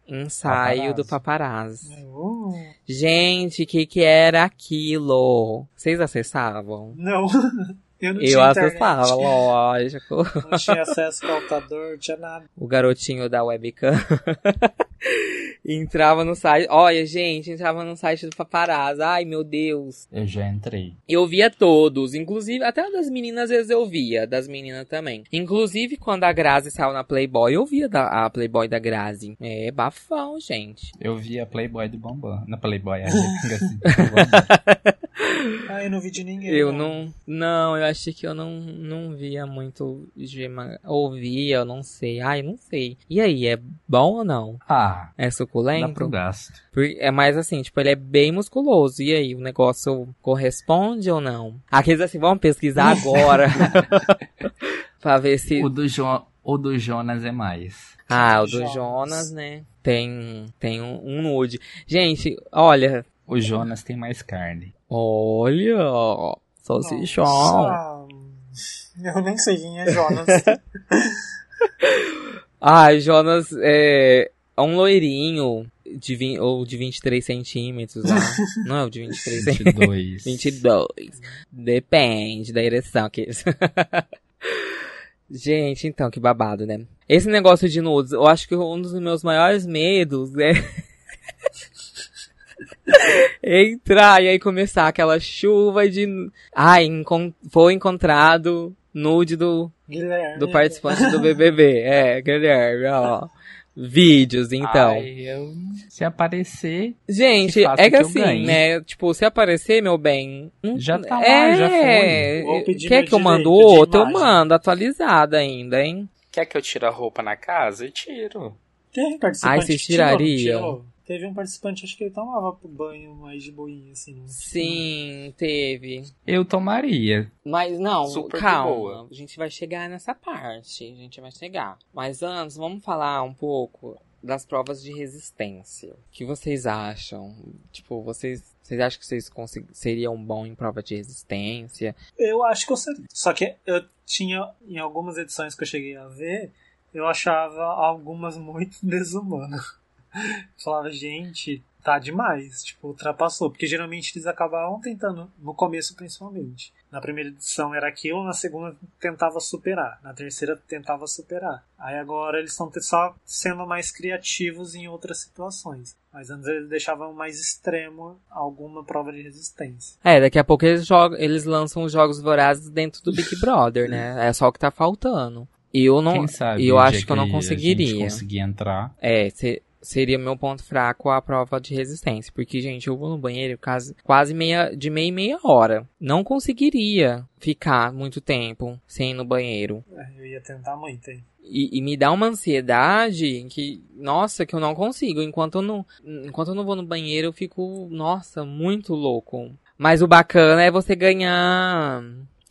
ensaio do paparazzi. Uh, Gente, o que que era aquilo? Vocês acessavam? não, eu não Eu tinha internet. acessava, lógico. Não tinha acesso ao computador, não tinha nada. o garotinho da webcam entrava no site. Olha, gente, entrava no site do paparazzi. Ai, meu Deus. Eu já entrei. Eu via todos, inclusive até das meninas às vezes eu via, das meninas também. Inclusive quando a Grazi saiu na Playboy, eu via da, a Playboy da Grazi. É bafão, gente. Eu vi a Playboy do Bambam. Na Playboy, a assim, do Bambam. Ah, eu não vi de ninguém. Eu não, não, eu achei que eu não, não via muito gema, ouvia, eu não sei. Ai, não sei. E aí, é bom ou não? Ah, É dá suculento? pro gasto. É mais assim, tipo, ele é bem musculoso. E aí, o negócio corresponde ou não? Aqueles assim, vamos pesquisar agora. pra ver se. O do, jo o do Jonas é mais. Ah, o do Jonas. Jonas, né? Tem, tem um, um nude. Gente, olha. O Jonas tem mais carne. Olha. Salsichão. Nossa, Eu nem sei quem é Jonas. Ah, Jonas é um loirinho de 20, ou de 23 centímetros lá. Não é o de 23 centímetros. 22. 22. Depende da ereção que Gente, então, que babado, né? Esse negócio de nudes, eu acho que um dos meus maiores medos é entrar e aí começar aquela chuva de. Ai, encon- foi encontrado nude do, Guilherme. do participante do BBB. É, Guilherme, ó. Vídeos, então. Ai, eu... Se aparecer, Gente, é que, assim, ganhe. né? Tipo, se aparecer, meu bem. Já tá lá, é, já foi. Quer que eu mando outro? Eu mando, atualizada ainda, hein? Quer que eu tire a roupa na casa? Eu tiro. Teve participante Ai, vocês tirariam? Teve um participante, acho que ele tomava banho mais de boinha, assim. não- Sim, teve. eu tomaria. Mas não, Super calma. boa. A gente vai chegar nessa parte. A gente vai chegar. Mas antes, vamos falar um pouco das provas de resistência. O que vocês acham? Tipo, vocês, vocês acham que vocês seriam bom em prova de resistência? Eu acho que eu seria. Só que eu tinha, em algumas edições que eu cheguei a ver, eu achava algumas muito desumanas. Falava, gente, tá demais. Tipo, ultrapassou. Porque geralmente eles acabavam tentando, no começo principalmente. Na primeira edição era aquilo, na segunda tentava superar. Na terceira tentava superar. Aí agora eles estão só sendo mais criativos em outras situações. Mas antes eles deixavam mais extremo alguma prova de resistência. É, daqui a pouco eles, jogam, eles lançam os jogos vorazes dentro do Big Brother, né? É só o que tá faltando. Eu não. Quem sabe? eu acho dia que eu não a gente conseguiria. conseguir entrar. É, se- seria meu ponto fraco a prova de resistência. Porque, gente, eu vou no banheiro quase, quase meia, de meia e meia hora. Não conseguiria ficar muito tempo sem ir no banheiro. É, Eu ia tentar muito, hein? E, e me dá uma ansiedade que, nossa, que eu não consigo. Enquanto eu não, enquanto eu não vou no banheiro, eu fico, nossa, muito louco. Mas o bacana é você ganhar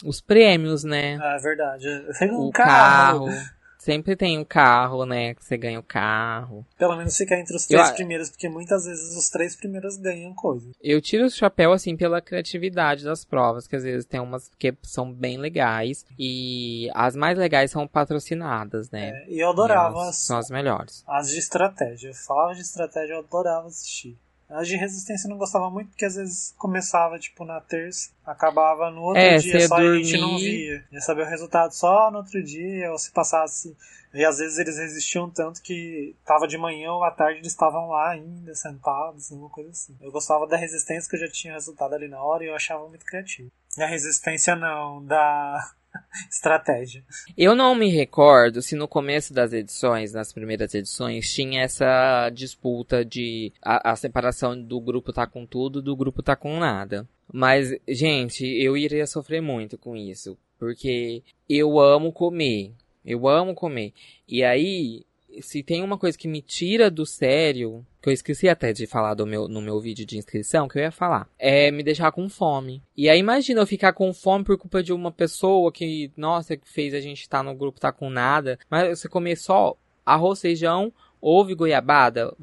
os prêmios, né? Ah, é verdade. O carro. carro. Sempre tem um carro, né? Que você ganha o carro. Pelo menos ficar entre os Eu três a- primeiros, porque muitas vezes os três primeiros ganham coisa. Eu tiro o chapéu, assim, pela criatividade das provas, que às vezes tem umas que são bem legais. E as mais legais são patrocinadas, né? É, e eu adorava Elas as, São as melhores. as de estratégia. Eu falava de estratégia, eu adorava assistir. As de resistência eu não gostava muito, porque às vezes começava, tipo, na terça, acabava no outro É, dia, só a gente não dormir. via. Ia saber o resultado só no outro dia, ou se passasse. E às vezes eles resistiam tanto que tava de manhã ou à tarde eles estavam lá ainda, sentados, alguma coisa assim. Eu gostava da resistência que eu já tinha resultado ali na hora e eu achava muito criativo. E a resistência não, da estratégia. Eu não me recordo se no começo das edições, nas primeiras edições, tinha essa disputa de a, a separação do grupo tá com tudo do grupo tá com nada. Mas, gente, eu iria sofrer muito com isso. Porque eu amo comer. Eu amo comer. E aí, se tem uma coisa que me tira do sério, que eu esqueci até de falar meu, no meu vídeo de inscrição, que eu ia falar, é me deixar com fome. E aí imagina eu ficar com fome por culpa de uma pessoa que, nossa, que fez a gente estar no grupo, tá com nada. Mas você comer só arroz, feijão, ovo e goiabada,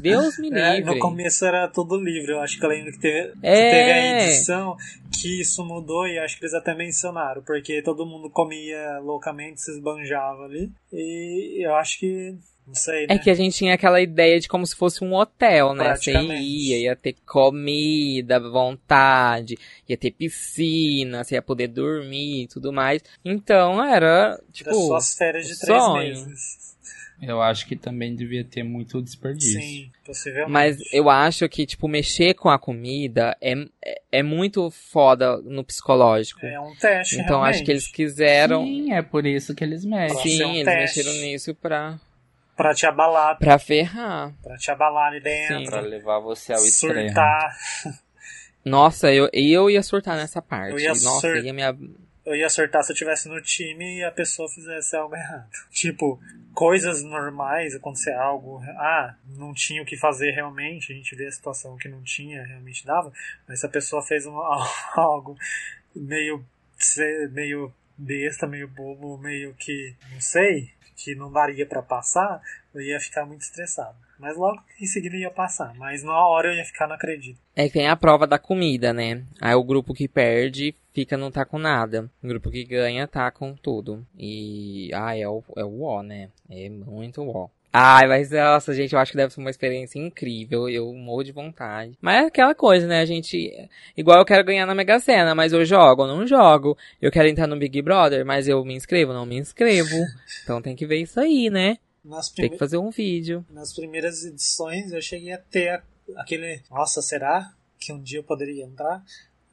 Deus me É, livre. no começo era tudo livre, eu acho que eu lembro que teve, que É. teve a edição que isso mudou e acho que eles até mencionaram, porque todo mundo comia loucamente, se esbanjava ali. E eu acho que. Não sei, né? É que a gente tinha aquela ideia de como se fosse um hotel, né? Você ia, ia ter comida, vontade, ia ter piscina, você ia poder dormir e tudo mais. Então era, tipo, Era só as férias de três sonho. meses. Eu acho que também devia ter muito desperdício. Sim, possivelmente. Mas eu acho que, tipo, mexer com a comida é, é, é muito foda no psicológico. É um teste, então realmente. acho que eles quiseram. Sim, é por isso que eles mexem. Pode ser Sim, um eles teste. mexeram nisso pra, Pra te abalar, pra ferrar. pra te abalar ali dentro. Sim. Pra levar você ao extremo. surtar. Nossa, eu, eu ia surtar nessa parte. Eu ia Nossa, sur- ia me. Eu ia surtar se eu tivesse no time e a pessoa fizesse algo errado. Tipo, coisas normais, acontecer algo. Ah, não tinha o que fazer realmente, a gente vê a situação que não tinha, realmente dava. Mas se a pessoa fez um, algo meio, meio besta, meio bobo, meio que. não sei, que não daria pra passar, eu ia ficar muito estressado. Mas logo em seguida ia passar. Mas na hora eu ia ficar, não acredito. É que tem a prova da comida, né? Aí o grupo que perde fica não tá com nada. O grupo que ganha tá com tudo. E. Ah, é o, é o ó, né? É muito ó. Ai, mas nossa, gente, eu acho que deve ser uma experiência incrível. Eu morro de vontade. Mas é aquela coisa, né? A gente. Igual eu quero ganhar na Mega Sena, mas eu jogo, não jogo. Eu quero entrar no Big Brother, mas eu me inscrevo, não me inscrevo. Então tem que ver isso aí, né? Nas Tem que prime- fazer um vídeo. nas primeiras edições eu cheguei a ter a- aquele. Nossa, será que um dia eu poderia entrar?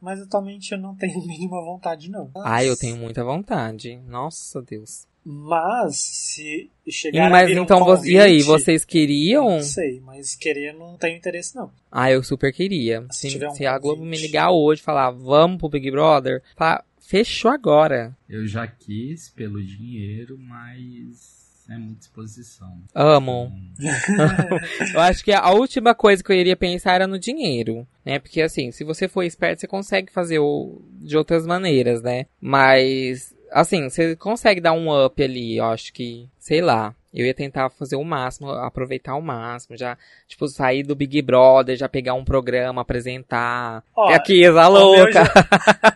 Mas atualmente eu não tenho a mínima vontade, não. Ai, eu tenho muita vontade. Nossa, Deus. Mas se E, chegar a mas um então, vo- e aí, convite, vocês queriam? Não sei, mas querer não tenho interesse, não. Ah, eu super queria. Se Se, tiver um se a Globo me convite. ligar hoje e falar, vamos pro Big Brother, falar, fechou agora. Eu já quis pelo dinheiro, mas é muita exposição. Amo. eu acho que a última coisa que eu iria pensar era no dinheiro, né? Porque assim, se você for esperto, você consegue fazer o... de outras maneiras, né? Mas, assim, você consegue dar um up ali, eu acho que, sei lá. Eu ia tentar fazer o máximo, aproveitar o máximo, já, tipo, sair do Big Brother, já pegar um programa, apresentar. Ó, É aqui, a o meu louca.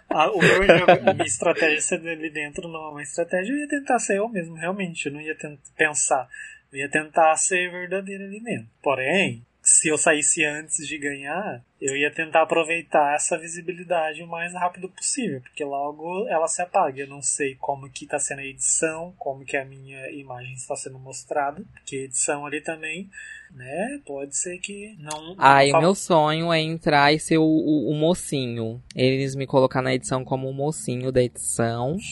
a- o meu a minha estratégia ser ali dentro não é uma estratégia, eu ia tentar ser eu mesmo, realmente. Eu não ia tentar pensar. Eu ia tentar ser verdadeiro ali dentro. Porém, se eu saísse antes de ganhar, eu ia tentar aproveitar essa visibilidade o mais rápido possível, porque logo ela se apaga. Eu não sei como que está sendo a edição, como que a minha imagem está sendo mostrada, porque a edição ali também, né, pode ser que não... Ai, não o meu sonho é entrar e ser o, o- o mocinho. Eles me colocar na edição como o mocinho da edição.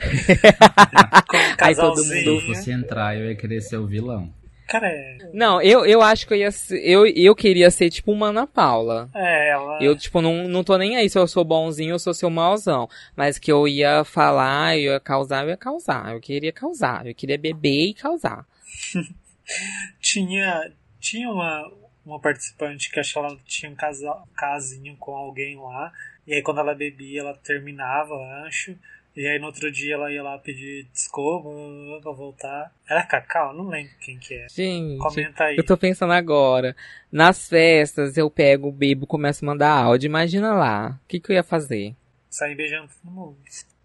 Aí todo Casalzinho. Se eu fosse entrar, eu ia querer ser o vilão. Cara, é. Não, eu, eu acho que eu ia ser, eu, eu queria ser tipo uma Ana Paula. É, ela. Eu, tipo, não, não tô nem aí se eu sou bonzinho ou se eu sou mauzão. Mas que eu ia falar, eu ia causar, eu ia causar. Eu queria causar. Eu queria beber e causar. Tinha, tinha uma, uma participante que acho que ela tinha um casal, casinho com alguém lá. E aí quando ela bebia, ela terminava, acho. E aí no outro dia ela ia lá pedir desculpa pra voltar. Era Cacau? Não lembro quem que é. Gente, Comenta aí. eu tô pensando agora. Nas festas, eu pego, bebo, começo a mandar áudio. Imagina lá. O que, que eu ia fazer? Sair beijando todo mundo.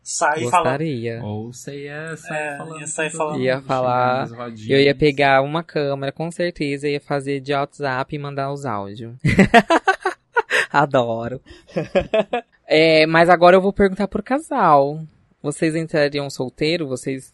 Sair falando. Gostaria. Ou você ia sair É, falando. ia sair falando. Ia falar-. Eu ia pegar uma câmera, com certeza, ia fazer de WhatsApp e mandar os áudios. Adoro. É, mas agora eu vou perguntar pro casal. Vocês entrariam solteiro? Vocês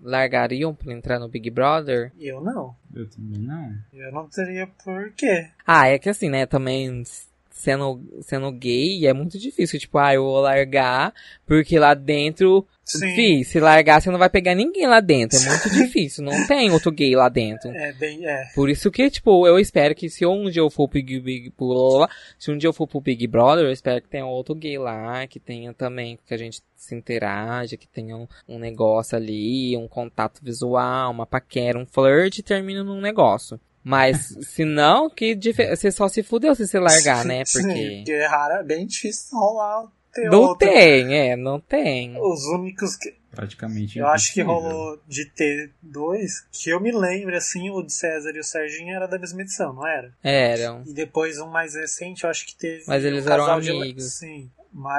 largariam pra entrar no Big Brother? Eu não. Eu também não. Eu não teria por quê. Ah, é que assim, né, também sendo, sendo gay é muito difícil. Tipo, ah, eu vou largar, porque lá dentro. Sim. Fih, se largar, você não vai pegar ninguém lá dentro. É muito difícil. Não tem outro gay lá dentro. É bem. É. Por isso que, tipo, eu espero que se um dia eu for pro Big, Big blá, se um dia eu for pro Big Brother, eu espero que tenha outro gay lá, que tenha também, que a gente se interaja, que tenha um, um negócio ali, um contato visual, uma paquera, um flirt e termina num negócio. Mas, se não, que você só se fudeu se você largar, né? Sim, Porque porque é raro, é bem difícil rolar ter não outro. tem, é, não tem. Os únicos que. Praticamente Eu acho que rolou de ter dois, que eu me lembro, assim, o de César e o Serginho era da mesma edição, não era? Eram. E depois um mais recente, eu acho que teve. Mas eles um eram casal de- amigos. Sim.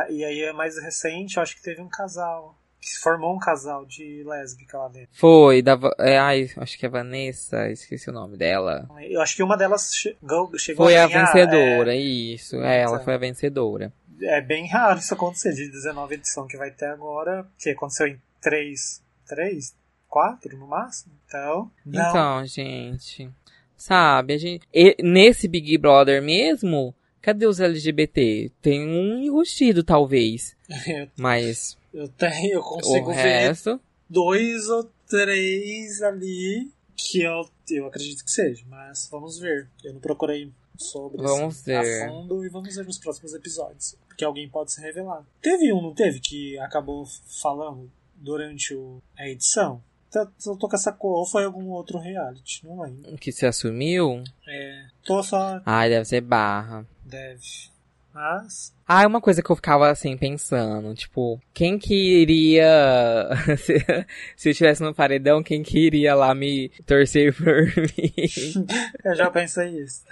E aí é mais recente, eu acho que teve um casal. Que se formou um casal de lésbica lá dentro. Foi, da, é, ai, acho que é Vanessa, esqueci o nome dela. Eu acho que uma delas chegou, chegou Foi a ganhar, vencedora, isso. É, ela foi a vencedora. É, é bem raro isso acontecer. De 19 edição que vai ter agora, que aconteceu em 3, 3, 4 no máximo. Então, não. Então, gente. Sabe, a gente. e- nesse Big Brother mesmo, cadê os LGBT? Tem um enrustido, talvez. eu, Mas eu tenho, eu o consigo ver resto. dois ou três ali que eu, eu acredito que seja, mas vamos ver. Eu não procurei sobre Vamos assim, ver. a fundo e vamos ver nos próximos episódios. Porque alguém pode se revelar. Teve um, não teve, que acabou falando durante o, a edição? Tá- Eu tô com essa cor, ou foi algum outro reality, não lembro. Que se assumiu. É, tô só. Ai, deve ser barra. Deve. Mas. Ah, é uma coisa que eu ficava assim pensando, tipo, quem que iria se, se eu estivesse no paredão, quem que iria lá me torcer por mim? Eu já pensei isso.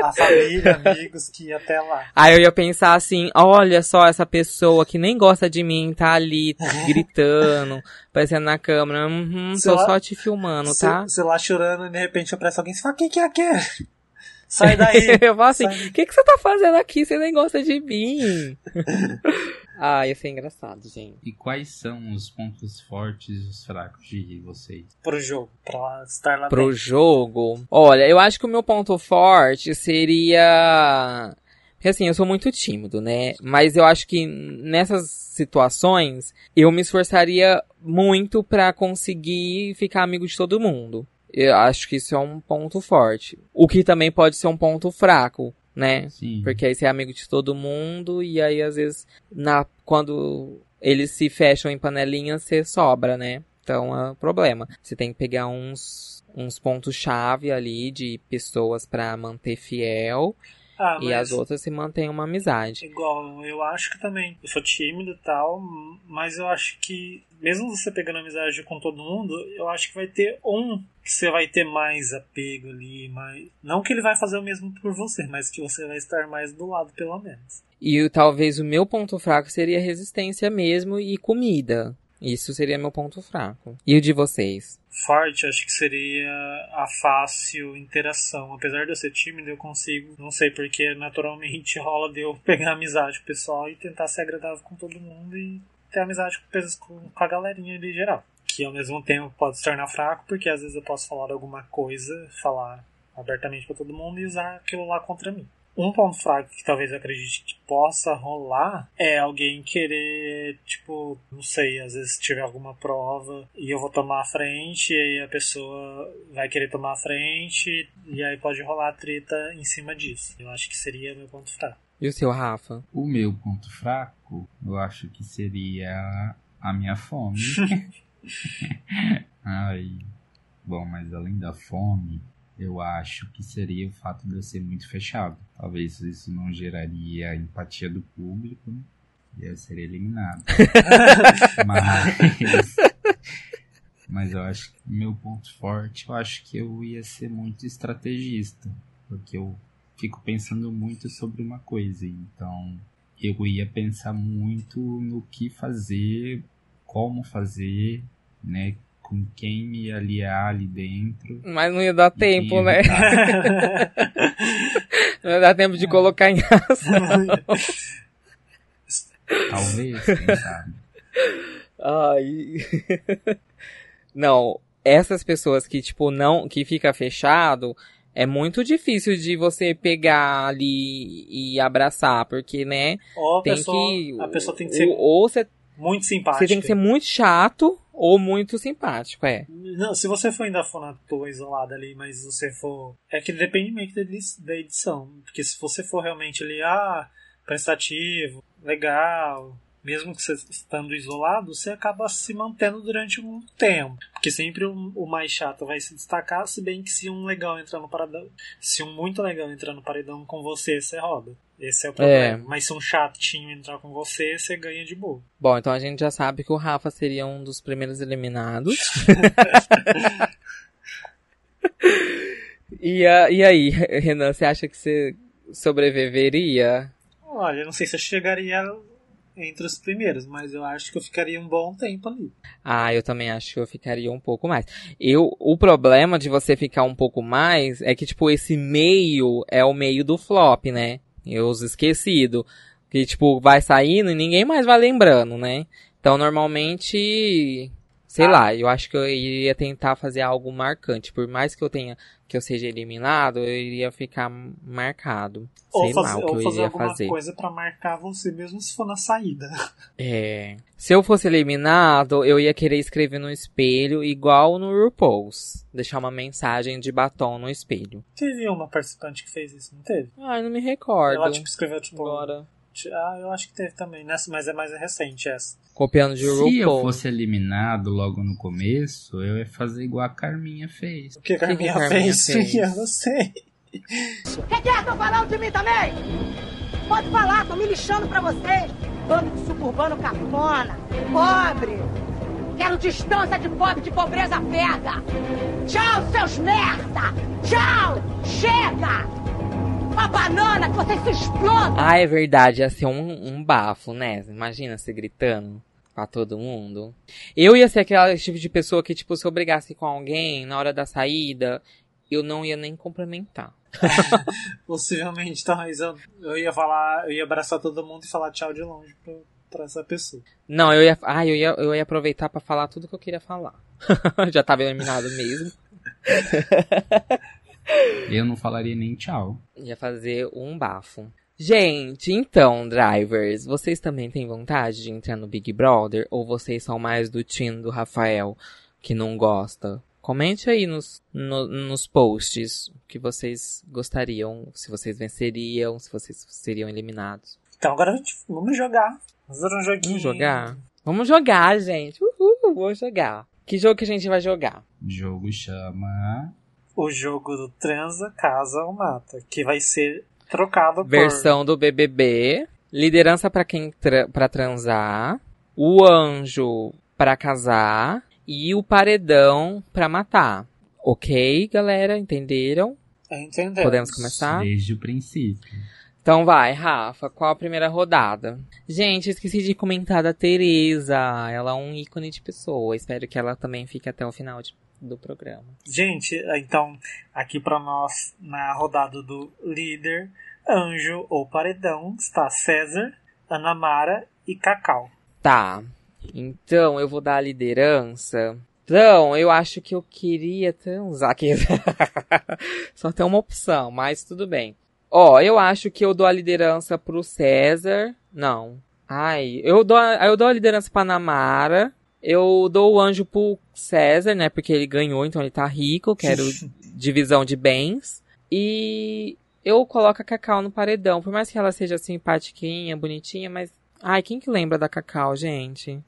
A família, amigos que ia até lá. Aí eu ia pensar assim, olha só essa pessoa que nem gosta de mim, tá ali gritando, aparecendo na câmera, uhum, Se tô lá- só te filmando, Você tá? você lá chorando e de repente aparece alguém e fala: Quem que é aquele? Sai daí. eu falo assim, o que, que você tá fazendo aqui? Você nem gosta de mim. ah, ia ser engraçado, gente. E quais são os pontos fortes e os fracos de vocês? pro jogo, pra estar lá Pro dentro. jogo, olha, eu acho que o meu ponto forte seria. Porque assim, eu sou muito tímido, né? Mas eu acho que nessas situações eu me esforçaria muito pra conseguir ficar amigo de todo mundo. Eu acho que isso é um ponto forte. O que também pode ser um ponto fraco, né? Sim. Porque aí você é amigo de todo mundo e aí às vezes na quando eles se fecham em panelinha, você sobra, né? Então é um problema. Você tem que pegar uns uns pontos chave ali de pessoas pra manter fiel Ah, e mas as outras se mantém uma amizade. igual, eu acho que também. Eu sou tímido e tal, mas eu acho que, mesmo você pegando amizade com todo mundo, eu acho que vai ter um que você vai ter mais apego ali, mais. Não que ele vai fazer o mesmo por você, mas que você vai estar mais do lado, pelo menos. E talvez o meu ponto fraco seria resistência mesmo e comida. Isso seria meu ponto fraco. E o de vocês? Forte, acho que seria a fácil interação. Apesar de eu ser tímido, eu consigo, não sei porque naturalmente rola de eu pegar amizade com o pessoal e tentar ser agradável com todo mundo e ter amizade com, com a galerinha ali geral. Que ao mesmo tempo pode se tornar fraco, porque às vezes eu posso falar alguma coisa, falar abertamente pra todo mundo e usar aquilo lá contra mim. Um ponto fraco que talvez eu acredite que possa rolar é alguém querer, tipo, não sei, às vezes tiver alguma prova e eu vou tomar a frente, e aí a pessoa vai querer tomar a frente, e aí pode rolar treta em cima disso. Eu acho que seria meu ponto fraco. E o seu, Rafa? O meu ponto fraco, eu acho que seria a minha fome. Ai. Bom, mas além da fome, eu acho que seria o fato de eu ser muito fechado. Talvez isso não geraria a empatia do público né? e eu seria eliminado. mas, mas eu acho que meu ponto forte, eu acho que eu ia ser muito estrategista, porque eu fico pensando muito sobre uma coisa, então eu ia pensar muito no que fazer, como fazer, né? Com quem me aliar ali dentro. Mas não ia dar tempo, né? Não ia dar tempo de colocar em ação. Talvez, quem sabe. Ai. Não, essas pessoas que, tipo, não. que fica fechado. É muito difícil de você pegar ali e abraçar, porque, né? A Tem pessoa, que. a pessoa tem que ser ou- Ou você muito simpática. você tem que ser muito chato ou muito simpático, é. Não, se você for ainda for na toa isolada ali, mas você for. É que depende meio que da edi- da edição. Porque se você for realmente ali, ah, prestativo, legal, mesmo que você estando isolado, você acaba se mantendo durante um tempo. Porque sempre o, o mais chato vai se destacar, se bem que se um legal entrar no paredão. Se um muito legal entrar no paredão com você, você roda. Esse é o problema. Mas se um chatinho entrar com você, você ganha de boa. Bom, então a gente já sabe que o Rafa seria um dos primeiros eliminados. e, e aí, Renan, você acha que você sobreviveria? Olha, eu não sei se eu chegaria entre os primeiros, mas eu acho que eu ficaria um bom tempo ali. Ah, eu também acho que eu ficaria um pouco mais. Eu, o problema de você ficar um pouco mais é que, tipo, esse meio é o meio do flop, né? Eu os esquecido. Que, tipo, vai saindo e ninguém mais vai lembrando, né? Então, normalmente, sei Ah. lá, eu acho que eu iria tentar fazer algo marcante. Por mais que eu tenha, que eu seja eliminado, eu iria ficar marcado. Sei ou fazer, lá o que eu fazer iria alguma fazer. coisa pra marcar você mesmo se for na saída. É. Se eu fosse eliminado, eu ia querer escrever no espelho, igual no RuPaul's. Deixar uma mensagem de batom no espelho. Teve uma participante que fez isso, não teve? Ai, não me recordo. Ela tipo escreveu tipo. Agora. Ah, eu acho que teve também, nessa, mas é mais recente essa. Copiando de Se eu RuPaul. fosse eliminado logo no começo, eu ia fazer igual a Carminha fez. O que a que Carminha, a Carminha fez? fez? Eu não sei. Quer que estão falando de mim também? Pode falar, tô me lixando pra vocês. Bando de suburbano cafona, pobre. Quero distância de pobre, de pobreza pega. Tchau, seus merda. Tchau, chega. Uma banana que vocês se explodam. Ah, é verdade, ia ser um, um bafo, né? Imagina você gritando pra todo mundo. Eu ia ser aquele tipo de pessoa que, tipo, se eu brigasse com alguém na hora da saída, eu não ia nem cumprimentar. Possivelmente, talvez eu, eu ia falar, eu ia abraçar todo mundo e falar tchau de longe pra, pra essa pessoa. Não, eu ia, ah, eu ia, eu ia aproveitar pra falar tudo que eu queria falar. Já tava eliminado mesmo. Eu não falaria nem tchau. Ia fazer um bafo. Gente, então, drivers, vocês também têm vontade de entrar no Big Brother? Ou vocês são mais do time do Rafael, que não gosta? Comente aí nos, no- nos posts o que vocês gostariam, se vocês venceriam, se vocês seriam eliminados. Então agora a gente, vamos jogar. Vamos fazer um joguinho. Vamos jogar? Vamos jogar, gente. Uhul, vou jogar. Que jogo que a gente vai jogar? O jogo chama. O jogo do transa, casa ou mata. Que vai ser trocado Versão do BBB, liderança pra quem tra para transar, o anjo pra casar e o paredão pra matar. OK, galera, entenderam? por... Entendeu? Podemos começar? Desde o princípio. Então vai, Rafa, qual a primeira rodada? Gente, esqueci de comentar da Tereza. Ela é um ícone de pessoa. Espero que ela também fique até o final de- do programa. Gente, então, aqui pra nós, na rodada do líder, anjo ou paredão, está César, Ana Mara e Cacau. Tá. Então, eu vou dar a liderança. Então, eu acho que eu queria transar aqui. Só tem uma opção, mas tudo bem. Ó, eu acho que eu dou a liderança pro César. Não. Ai, eu dou, a- eu dou a liderança pra Namara. Eu dou o anjo pro César, né? Porque ele ganhou, então ele tá rico. Quero divisão de bens. E eu coloco a Cacau no paredão. Por mais que ela seja simpatiquinha, bonitinha, mas. Ai, quem que lembra da Cacau, gente?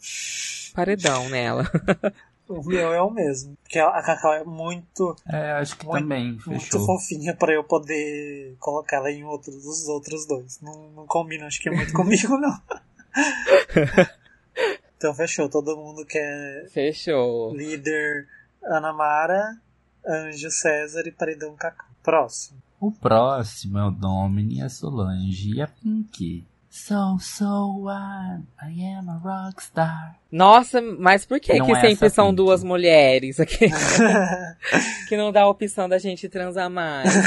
Paredão nela. O meu é o mesmo. Porque a Cacau é muito, É, acho que Muito- também, muito fechou. fofinha pra eu poder colocar ela em outro dos outros dois. Não, não combina, acho que é muito comigo, não. Então fechou. Todo mundo quer Fechou. líder Ana Mara, Anjo César e Paredão Cacau. Próximo. O próximo é o Domini, a Solange e a Pink. So, so what? I am a rockstar. Nossa, mas por que Não que é sempre são Pink. duas mulheres aqui? que não dá a opção da gente transar mais.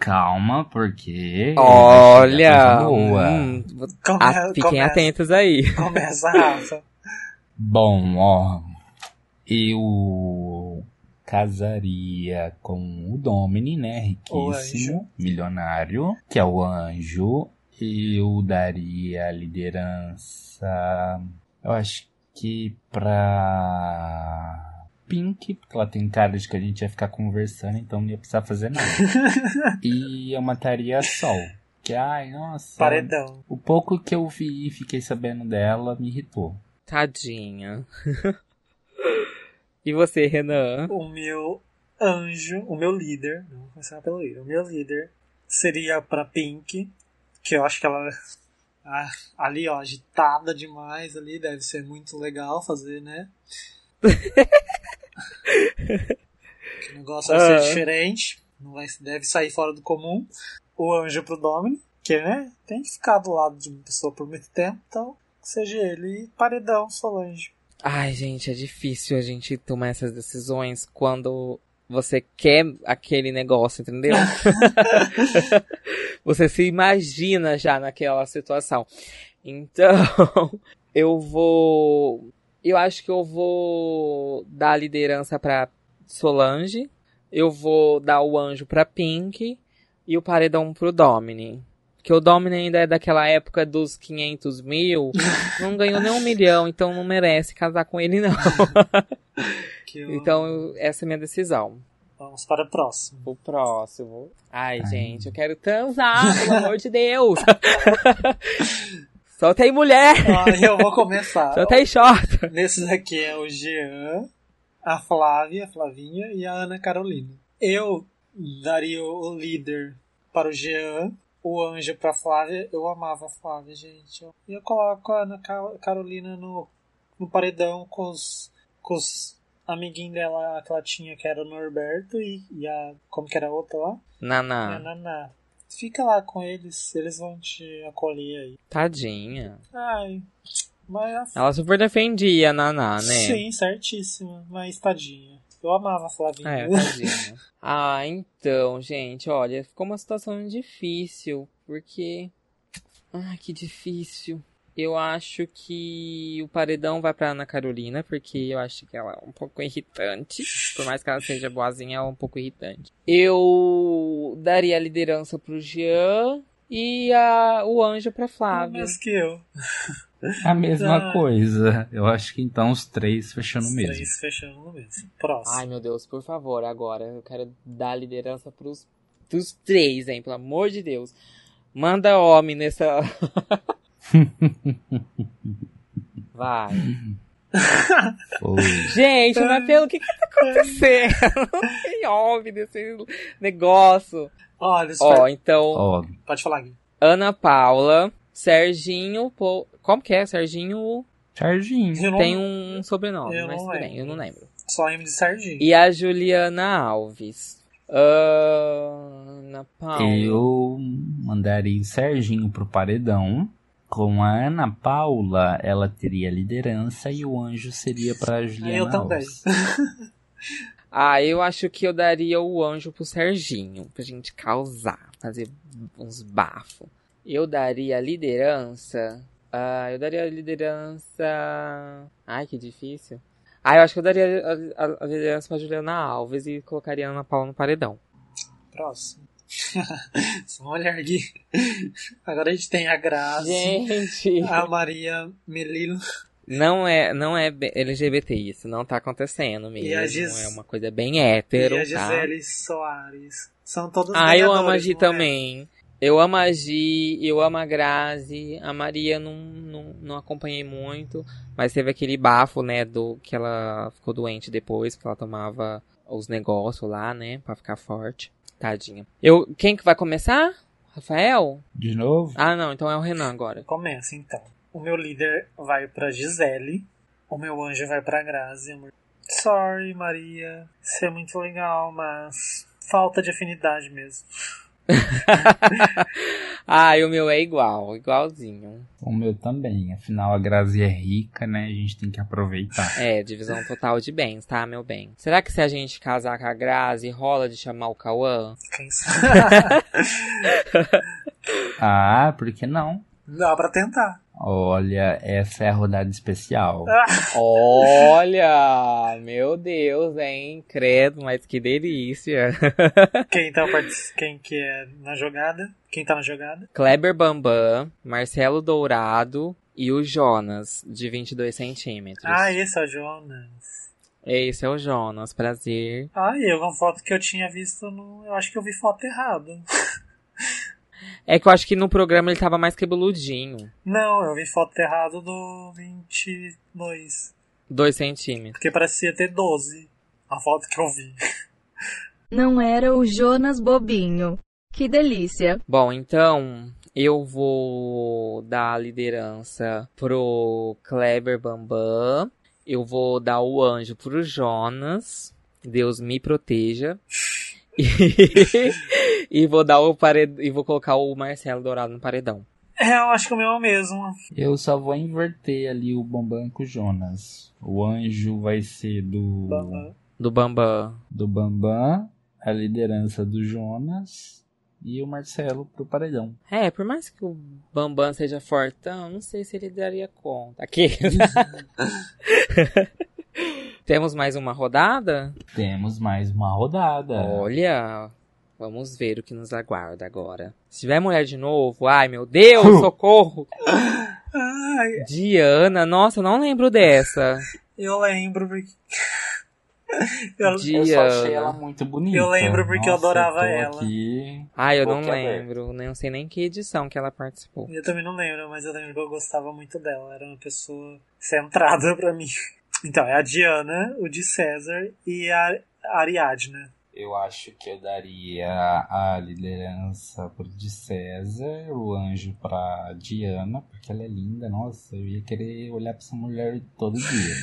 Calma, porque. Olha, chegar coisa boa. hum, ah, fiquem começa, atentos aí. Começa a Rafa. Bom, ó. Eu casaria com o Domini, né? Riquíssimo, milionário, que é o anjo. Eu daria a liderança. Eu acho que pra. Pink, porque ela tem cara de que a gente ia ficar conversando, então não ia precisar fazer nada. e eu mataria a Sol. Que, ai, nossa. Paredão. O pouco que eu vi e fiquei sabendo dela me irritou. Tadinha. e você, Renan? O meu anjo, o meu líder, não vou começar pelo líder, o meu líder seria pra Pink, que eu acho que ela ah, ali, ó, agitada demais ali, deve ser muito legal fazer, né? que o negócio vai Ah. ser diferente, não vai, deve sair fora do comum. O anjo pro Domini, que, né, tem que ficar do lado de uma pessoa por muito tempo, então seja ele e paredão, Solange. Ai, gente, é difícil a gente tomar essas decisões quando você quer aquele negócio, entendeu? você se imagina já naquela situação. Então, eu vou. Eu acho que eu vou dar a liderança pra Solange. Eu vou dar o anjo pra Pink. E o paredão pro Domini. Porque o Domini ainda é daquela época dos 500 mil. Não ganhou nem um milhão, então não merece casar com ele, não. Eu- Então, essa é a minha decisão. Vamos para o próximo. O próximo. Ai, Ai. gente, eu quero transar, pelo amor de Deus. Só tem mulher, eu vou começar. só tem short. Nesse daqui é o Jean, a Flávia, a Flavinha e a Ana Carolina. Eu daria o líder para o Jean, o anjo para a Flávia. Eu amava a Flávia, gente. E eu coloco a Ana Ca- Carolina no, no paredão com os, com os amiguinhos dela que ela tinha, que era o Norberto e, e a. Como que era a outra lá? E a Naná, Naná. Fica lá com eles, eles vão te acolher aí. tadinha. Ai, mas a Ela super defendia a Naná, né? Sim, certíssima. Mas tadinha. Eu amava a Flavinha. É, tadinha. ah, então, gente, olha, ficou uma situação difícil, porque. Ah, que difícil. Eu acho que o paredão vai pra Ana Carolina, porque eu acho que ela é um pouco irritante. Por mais que ela seja boazinha, ela é um pouco irritante. Eu daria a liderança pro Jean e a, o anjo pra Flávia. Mas que eu. A mesma Ah. coisa. Eu acho que então os três fechando Os mesmo. Três fechando no mesmo. Próximo. Ai, meu Deus, por favor, agora eu quero dar a liderança pros, pros três, hein, pelo amor de Deus. Manda homem nessa. Vai. Gente, mas pelo que que tá acontecendo? Não tem homem nesse negócio. Olha, Ó, espera. então, Ó, pode falar, Gui. Ana Paula, Serginho, Po- como que é? Serginho Serginho. Tem um sobrenome, eu mas não tudo bem, lembro. eu não lembro. Só lembro de Sardinha. E a Juliana Alves. Ana Paula. Eu mandaria o Serginho pro paredão. Com a Ana Paula, ela teria a liderança e o anjo seria pra Juliana eu também. Alves. Ah, eu acho que eu daria o anjo pro Serginho, pra gente causar, fazer uns bafos. Eu daria a liderança. Ah, eu daria a liderança. Ai, que difícil. Ah, eu acho que eu daria a, a- a liderança pra Juliana Alves e colocaria a Ana Paula no paredão. Próximo. Só olhar aqui. Agora a gente tem a Grazi, Gente, a Maria Melilo. não é, não é LGBT isso, não tá acontecendo mesmo. E a Gis- É uma coisa bem hétero, e a tá? Gisele Soares. São todas Ah, eu amo a Gi é? também. Eu amo a Gi, eu amo a Grazi. A Maria não, não, não acompanhei muito. Mas teve aquele bafo, né, do que ela ficou doente depois, que ela tomava os negócios lá, né, pra ficar forte. Tadinha. Eu, quem que vai começar? Rafael? De novo? Ah, não, então é o Renan agora. Começa então. O meu líder vai pra Gisele. O meu anjo vai pra Grazi. amor. Sorry, Maria. Isso é muito legal, mas falta de afinidade mesmo. ah, e o meu é igual, igualzinho. O meu também. Afinal, a Grazi é rica, né? A gente tem que aproveitar. É, divisão total de bens, tá, meu bem? Será que se a gente casar com a Grazi, rola de chamar o Cauã? Quem sabe? Ah, por que não? Dá pra tentar. Olha, essa é a rodada especial. Olha, meu Deus, hein? Credo, mas que delícia. Quem, tá, quem que é na jogada? Quem tá na jogada? Kleber Bambam, Marcelo Dourado e o Jonas, de 22 centímetros. Ah, esse é o Jonas. Esse é o Jonas, prazer. Ah, e uma foto que eu tinha visto no. Eu acho que eu vi foto errada. É que eu acho que no programa ele tava mais cabeludinho. Não, eu vi foto errada do 22. 2 centímetros. Porque parecia ter 12. A foto que eu vi. Não era o Jonas Bobinho. Que delícia. Bom, então eu vou dar a liderança pro Kleber Bambam. Eu vou dar o anjo pro Jonas. Deus me proteja. E, e vou dar o paredão. E vou colocar o Marcelo Dourado no paredão. É, eu acho que o meu é o mesmo. Eu só vou inverter ali o Bambam com o Jonas. O anjo vai ser do, Bambam. Do Bambam. do Bambam, a liderança do Jonas e o Marcelo pro paredão. É, por mais que o Bambam seja fortão, não sei se ele daria conta. Aqui. Temos mais uma rodada? Temos mais uma rodada. Olha, vamos ver o que nos aguarda agora. Se tiver mulher de novo, ai meu Deus, socorro! Ai, Diana, nossa, eu não lembro dessa. eu lembro porque. eu, Di- Eu só achei Diana. ela muito bonita. Eu lembro porque eu Nossa, adorava tô ela. Aqui. Ai, eu não Boca aberta. lembro, nem sei nem que edição que ela participou. eu também não lembro, mas eu lembro que eu gostava muito dela. Era uma pessoa centrada pra mim. Então, é a Diana, o de César e a Ariadna. Eu acho que eu daria a liderança pro de César, o anjo pra Diana, porque ela é linda, nossa, eu ia querer olhar pra essa mulher todo dia.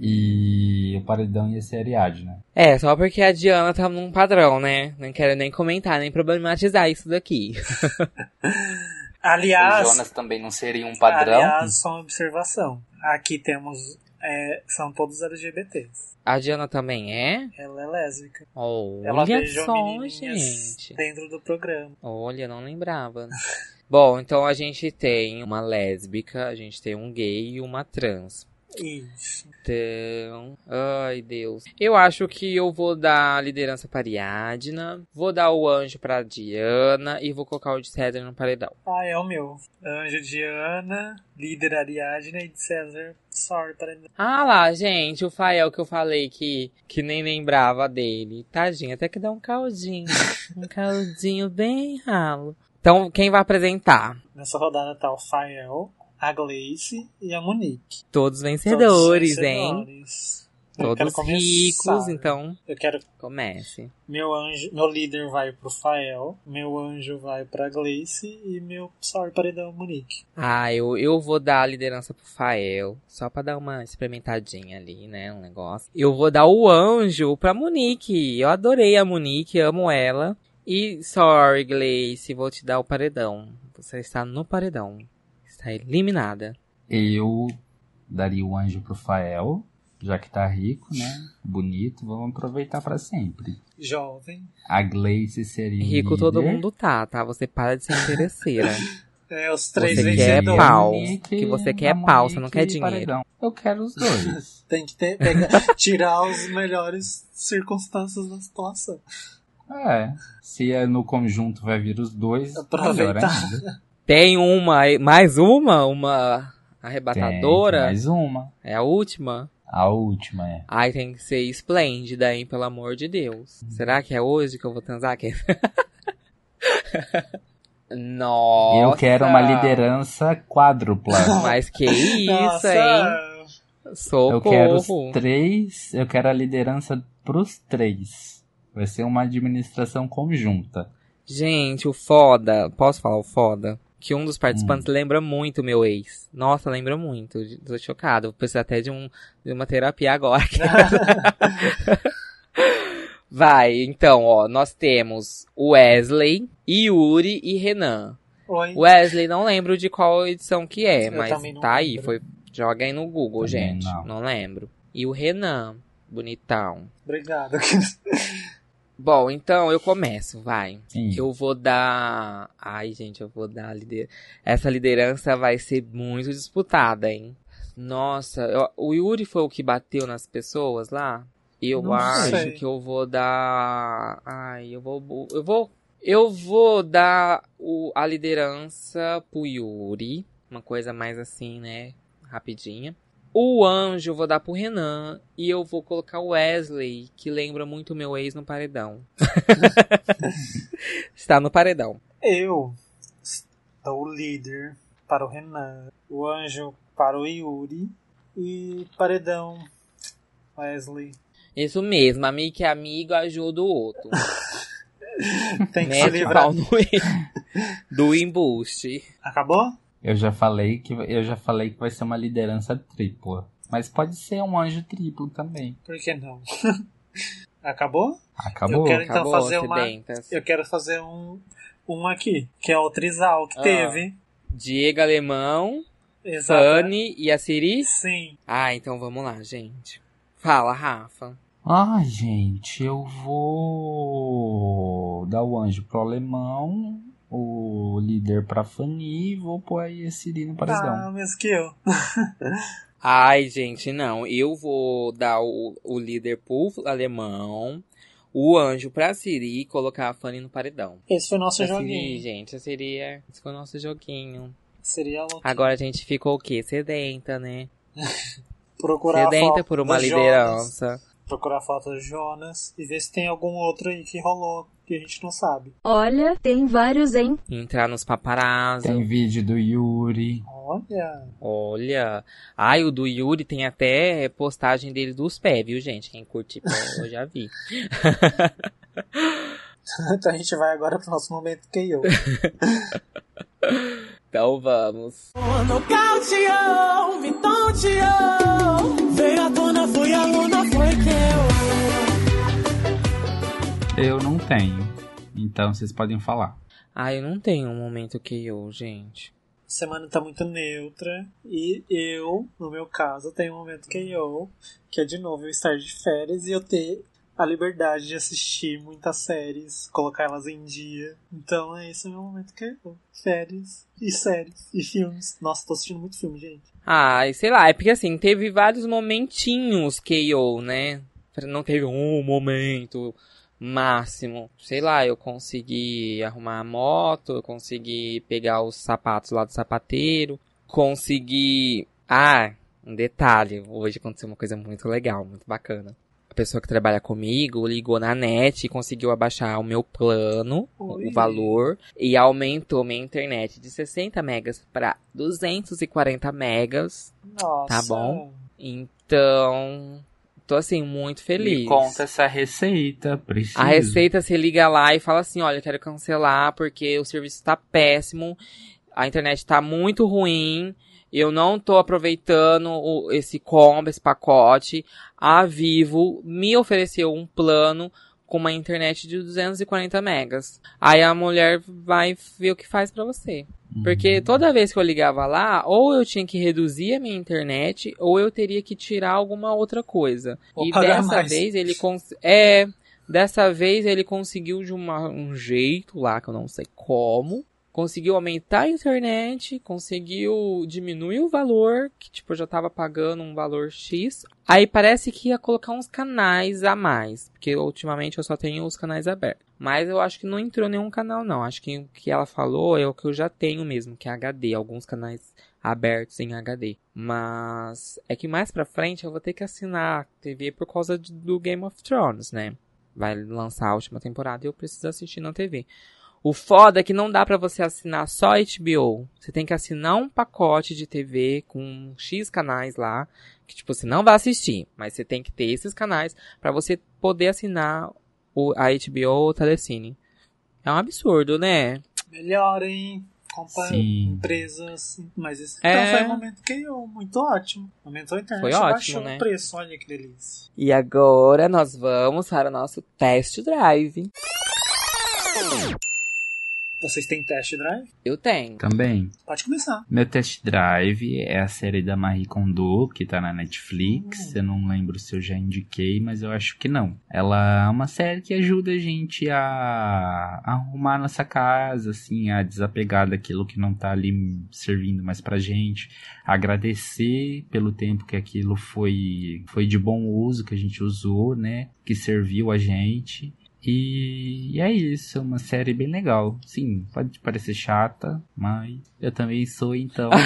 e o paredão ia ser a Ariadna. É, só porque a Diana tá num padrão, né? Não quero nem comentar, nem problematizar isso daqui. Aliás, o Jonas também não seria um padrão? aliás, só uma observação. Aqui temos. É, são todos LGBTs. A Diana também é? Ela é lésbica. Olha Ela beijou só, gente. dentro do programa. Olha, não lembrava. Bom, então a gente tem uma lésbica, a gente tem um gay e uma trans. Isso. Então, ai Deus. Eu acho que eu vou dar a liderança para Ariadna, vou dar o anjo pra Diana e vou colocar o de César no paredão. Ah, é o meu. Anjo Diana, líder Ariadna e de César. Sorry, para Ah lá, gente, o Fael que eu falei que, que nem lembrava dele. Tadinho, até que dá um caldinho. um caldinho bem ralo. Então, quem vai apresentar? Nessa rodada tá o Fael, a Gleice e a Monique. Todos Todos vencedores, hein? vencedores. Quero Todos começar. ricos, então Eu quero. comece. Meu anjo, meu líder vai pro Fael, meu anjo vai pra Gleice e meu sorry paredão Monique. Ah, eu, eu vou dar a liderança pro Fael, só pra dar uma experimentadinha ali, né, um negócio. Eu vou dar o anjo pra Monique. Eu adorei a Monique, amo ela. E sorry, Gleice, vou te dar o paredão. Você está no paredão. Está eliminada. Eu daria o anjo pro Fael, já que tá rico, né? Bonito, vamos aproveitar pra sempre. Jovem. A Gleice seria. Rico todo mundo tá, tá? Você para de ser interesseira. É, os três Você quer vencedores. pau. Monique, Que você quer a pau, você não quer dinheiro. paredão. Eu quero os dois. Tem que ter, pegar, tirar as melhores circunstâncias da situação. É, se é no conjunto vai vir os dois, Aproveitar. Tem uma, mais uma? Uma arrebatadora? tem mais uma. É a última? A última é. Ai, tem que ser esplêndida, hein? Pelo amor de Deus. Será que é hoje que eu vou transar? Que- Nossa! Eu quero uma liderança quádrupla. Mas que isso, Nossa, hein? Socorro! Eu quero os três. Eu quero a liderança pros três. Vai ser uma administração conjunta. Gente, o foda, posso falar o foda? Que um dos Hum. participantes lembra muito o meu ex. Nossa, lembra muito. Tô chocado. Vou precisar até de, um, de uma terapia agora. Vai, então, ó, nós temos Wesley, Yuri e Renan. Oi. Wesley, não lembro de qual edição que é, Eu mas tá aí, lembro. foi. Joga aí no Google, Também gente. não. não lembro. E o Renan, bonitão. Obrigado. Bom, então eu começo, vai. Sim. Eu vou dar. Ai, gente, eu vou dar lider... Essa liderança vai ser muito disputada, hein? Nossa, eu- o Yuri foi o que bateu nas pessoas lá? Eu Não acho sei. que eu vou dar. Ai, eu vou. Eu vou. Eu vou dar o... a liderança pro Yuri. Uma coisa mais assim, né? Rapidinha. O anjo eu vou dar pro Renan. E eu vou colocar o Wesley, que lembra muito o meu ex no paredão. Está no paredão. Eu dou o líder para o Renan, o anjo para o Yuri e paredão Wesley. Isso mesmo, amigo que é amigo ajuda o outro. Tem que se Mete o livrar. pau no do embuste. Acabou? Eu já falei que eu já falei que vai ser uma liderança tripla. Mas pode ser um anjo triplo também. Por que não? Acabou? Acabou? Eu quero- Então Acabou, fazer uma-. Eu quero fazer um, um aqui, que é o Trisal que Ah. teve. Diego Alemão. Fanny e a Siri. Sim. Ah, então vamos lá, gente. Fala, Rafa. Ai, gente, eu vou dar o anjo pro alemão, o líder pra Fanny e vou pôr aí esse Siri no paredão. Ah, mesmo que eu. Ai, gente, não. Eu vou dar o, o líder pro alemão, o anjo pra Siri e colocar a Fanny no paredão. Esse foi o nosso A Siri, joguinho. gente, é... Esse foi o nosso joguinho. Seria louco. Agora a gente ficou o quê? Sedenta, né? procurar a Sedenta por uma liderança. Procurar a foto do Jonas e ver se tem algum outro aí que rolou que a gente não sabe. Olha, tem vários, hein? Entrar nos paparazzi. Tem vídeo do Yuri. Olha. Olha. Ai, o do Yuri tem até postagem dele dos pés, viu, gente? Quem curte pé, eu já vi. então a gente vai agora pro nosso momento KO. Então vamos. Nocauteou, me tonteou. Veio a luna, foi que eu. Eu não tenho. Então vocês podem falar. Ai, eu não tenho um momento que eu, gente. A semana tá muito neutra e eu, no meu caso, tenho um momento KO, que é de novo eu estar de férias e eu ter a liberdade de assistir muitas séries, colocar elas em dia. Então é esse o meu momento KO. Férias e séries e filmes. Nossa, tô assistindo muito filme, gente. Ai, sei lá, é porque assim, teve vários momentinhos KO, né? Não teve um momento máximo. Sei lá, eu consegui arrumar a moto, eu consegui pegar os sapatos lá do sapateiro, consegui. Ah, um detalhe, hoje aconteceu uma coisa muito legal, muito bacana. A pessoa que trabalha comigo ligou na net e conseguiu abaixar o meu plano, Oi. o valor, e aumentou minha internet de 60 megas para 240 megas. Nossa. Tá bom. Então, tô assim, muito feliz. Me conta essa receita, preciso. A receita você liga lá e fala assim: olha, eu quero cancelar porque o serviço tá péssimo, a internet tá muito ruim, eu não tô aproveitando o- esse combo, esse pacote. A Vivo me ofereceu um plano com uma internet de 240 megas. Aí a mulher vai ver o que faz pra você. Porque toda vez que eu ligava lá, ou eu tinha que reduzir a minha internet, ou eu teria que tirar alguma outra coisa. Ou e dessa mais. vez ele cons... é, dessa vez ele conseguiu de uma- um jeito lá que eu não sei como, conseguiu aumentar a internet, conseguiu diminuir o valor, que tipo, eu já tava pagando um valor X. Aí parece que ia colocar uns canais a mais, porque ultimamente eu só tenho os canais abertos. Mas eu acho que não entrou nenhum canal não, acho que o que ela falou é o que eu já tenho mesmo, que é HD, alguns canais abertos em HD. Mas é que mais pra frente eu vou ter que assinar a TV por causa do Game of Thrones, né? Vai lançar a última temporada e eu preciso assistir na TV. O foda é que não dá pra você assinar só HBO. Você tem que assinar um pacote de TV com X canais lá, que tipo você não vai assistir, mas você tem que ter esses canais pra você poder assinar o, a HBO ou o Telecine. É um absurdo, né? Melhor, hein? Compra Sim. empresas. Mas esse É. então foi um momento que eu, muito ótimo. Aumentou a internet Foi e ótimo, baixou né? o preço. Olha que delícia. E agora nós vamos para o nosso test drive. Vocês têm test drive? Eu tenho. Também. Pode começar. Meu test drive é a série da Marie Kondo, que tá na Netflix. Eu não lembro se eu já indiquei, mas eu acho que não. Ela é uma série que ajuda a gente a a arrumar nossa casa, assim, a desapegar daquilo que não tá ali servindo mais pra gente. Agradecer pelo tempo que aquilo foi, foi de bom uso, que a gente usou, né? Que serviu a gente. E, é isso, é uma série bem legal. Sim, pode parecer chata, mas eu também sou, então.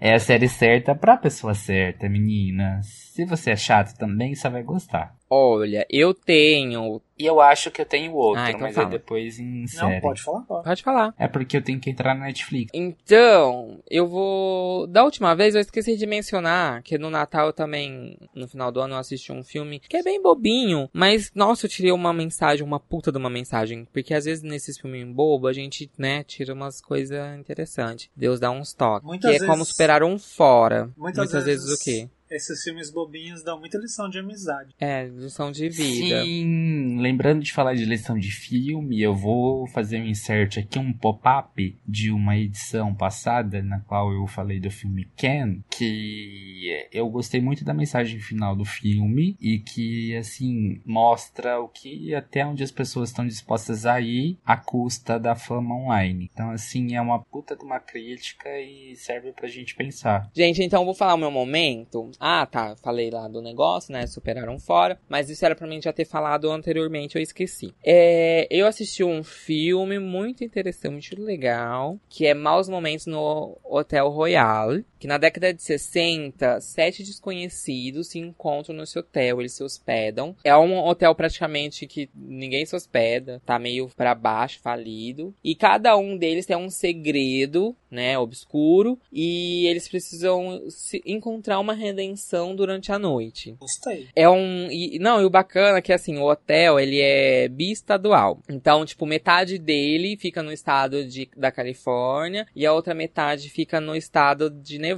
é a série certa pra pessoa certa, meninas. Se você é chato também, você vai gostar. Olha, eu tenho. E eu acho que eu tenho outro, Ah, então mas fala. é depois em Não, série. pode falar agora. Pode falar. É porque eu tenho que entrar na Netflix. Então, eu vou. Da última vez eu esqueci de mencionar que no Natal eu também, no final do ano, eu assisti um filme que é bem bobinho, mas nossa, eu tirei uma mensagem, uma puta de uma mensagem. Porque às vezes nesses filmes bobo a gente, né, tira umas coisas interessantes. Deus dá uns toques. Muitas que é vezes- como superar um fora. Muitas, Muitas, vezes... o quê? Esses filmes bobinhos dão muita lição de amizade. É, lição de vida. Sim, lembrando de falar de lição de filme, eu vou fazer um insert aqui, um pop-up de uma edição passada, na qual eu falei do filme Ken, que eu gostei muito da mensagem final do filme e que, assim, mostra o que até onde as pessoas estão dispostas a ir à custa da fama online. Então, assim, é uma puta de uma crítica e serve pra gente pensar. Gente, então eu vou falar o meu momento. Ah, tá. Falei lá do negócio, né? Superaram fora. Mas isso era pra mim já ter falado anteriormente, eu esqueci. É, eu assisti um filme muito interessante, muito legal, que é Maus Momentos no Hotel Royal. Que na década de 60, sete desconhecidos se encontram nesse hotel, eles se hospedam. É um hotel praticamente que ninguém se hospeda, tá meio pra baixo, falido. E cada um deles tem um segredo, né, obscuro, e eles precisam se encontrar uma redenção durante a noite. Gostei. É um. E, não, e o bacana é que assim, o hotel ele é biestadual. Então, tipo, metade dele fica no estado de, da Califórnia e a outra metade fica no estado de Nevada.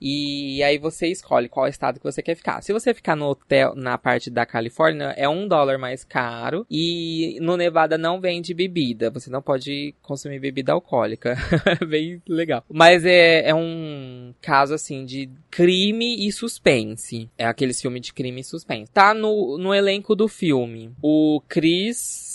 E aí você escolhe qual estado que você quer ficar. Se você ficar no hotel, na parte da Califórnia, é um dólar mais caro. E no Nevada não vende bebida. Você não pode consumir bebida alcoólica. Bem legal. Mas é, é um caso assim de crime e suspense. É aqueles filmes de crime e suspense. Tá no, no elenco do filme o Chris.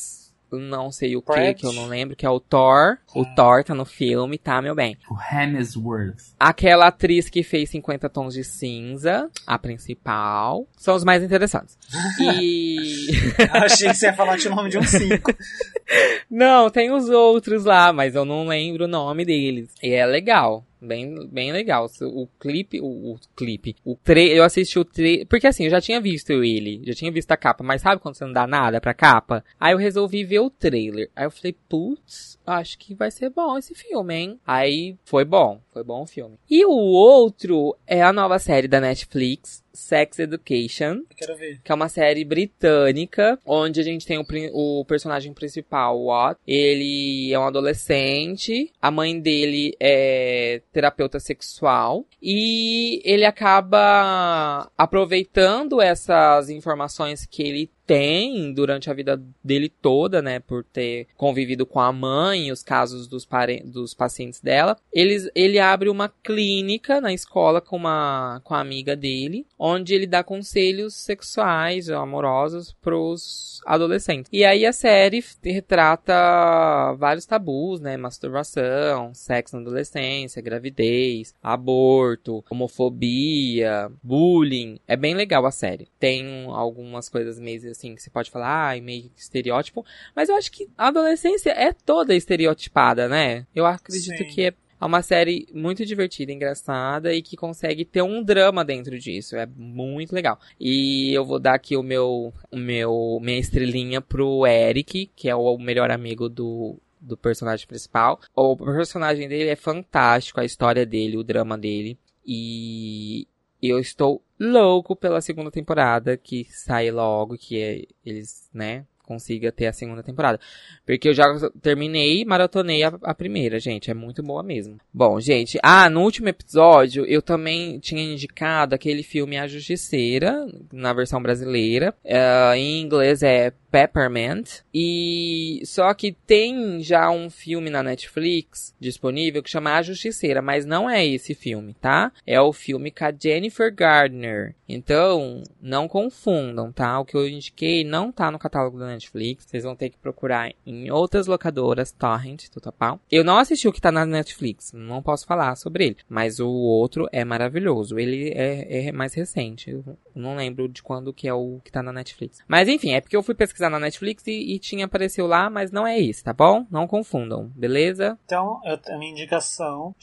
Não sei o que, Pratt. que eu não lembro, que é o Thor. O Thor tá no filme, tá, meu bem? O Hemsworth. Aquela atriz que fez 50 Tons de Cinza, a principal, são os mais interessantes. E. Achei que você ia falar de nome de um 5. Não, tem os outros lá, mas eu não lembro o nome deles. E é legal. Bem, bem legal. O clipe, o, o clipe, o tre eu assisti o tre porque assim, eu já tinha visto ele, já tinha visto a capa, mas sabe quando você não dá nada pra capa? Aí eu resolvi ver o trailer. Aí eu falei, putz, acho que vai ser bom esse filme, hein? Aí foi bom, foi bom o filme. E o outro é a nova série da Netflix, Sex Education, Quero ver. que é uma série britânica, onde a gente tem o, o personagem principal, o Ott. Ele é um adolescente, a mãe dele é terapeuta sexual, e ele acaba aproveitando essas informações que ele tem durante a vida dele toda, né, por ter convivido com a mãe, os casos dos, dos pacientes dela, eles, ele abre uma clínica na escola com uma com a amiga dele, onde ele dá conselhos sexuais, amorosos pros adolescentes. E aí a série retrata vários tabus, né, masturbação, sexo na adolescência, gravidez, aborto, homofobia, bullying. É bem legal a série. Tem algumas coisas meio assim que você pode falar, ah, meio estereótipo, mas eu acho que a adolescência é toda estereotipada, né? Eu acredito Sim. que é é uma série muito divertida, engraçada e que consegue ter um drama dentro disso. É muito legal. E eu vou dar aqui o meu, o meu minha estrelinha pro Eric, que é o melhor amigo do do personagem principal. O personagem dele é fantástico, a história dele, o drama dele. E eu estou louco pela segunda temporada que sai logo, que é, eles, né, consiga ter a segunda temporada. Porque eu já terminei, maratonei a, a, primeira, gente. É muito boa mesmo. Bom, gente. Ah, no último episódio eu também tinha indicado aquele filme A Justiceira, na versão brasileira. Uh, em inglês é Peppermint. E só que tem já um filme na Netflix disponível que chama A Justiceira, mas não é esse filme, tá? É o filme com a Jennifer Gardner. Então, não confundam, tá? O que eu indiquei não tá no catálogo da Netflix. Vocês vão ter que procurar em outras locadoras, Torrent, tudo pau. Eu não assisti o que tá na Netflix, não posso falar sobre ele. Mas o outro é maravilhoso. Ele é, é mais recente. Não lembro de quando que é o que tá na Netflix. Mas enfim, é porque eu fui pesquisar na Netflix e, e, tinha apareceu lá, mas não é esse, tá bom? Não confundam, beleza? Então, eu, a minha indicação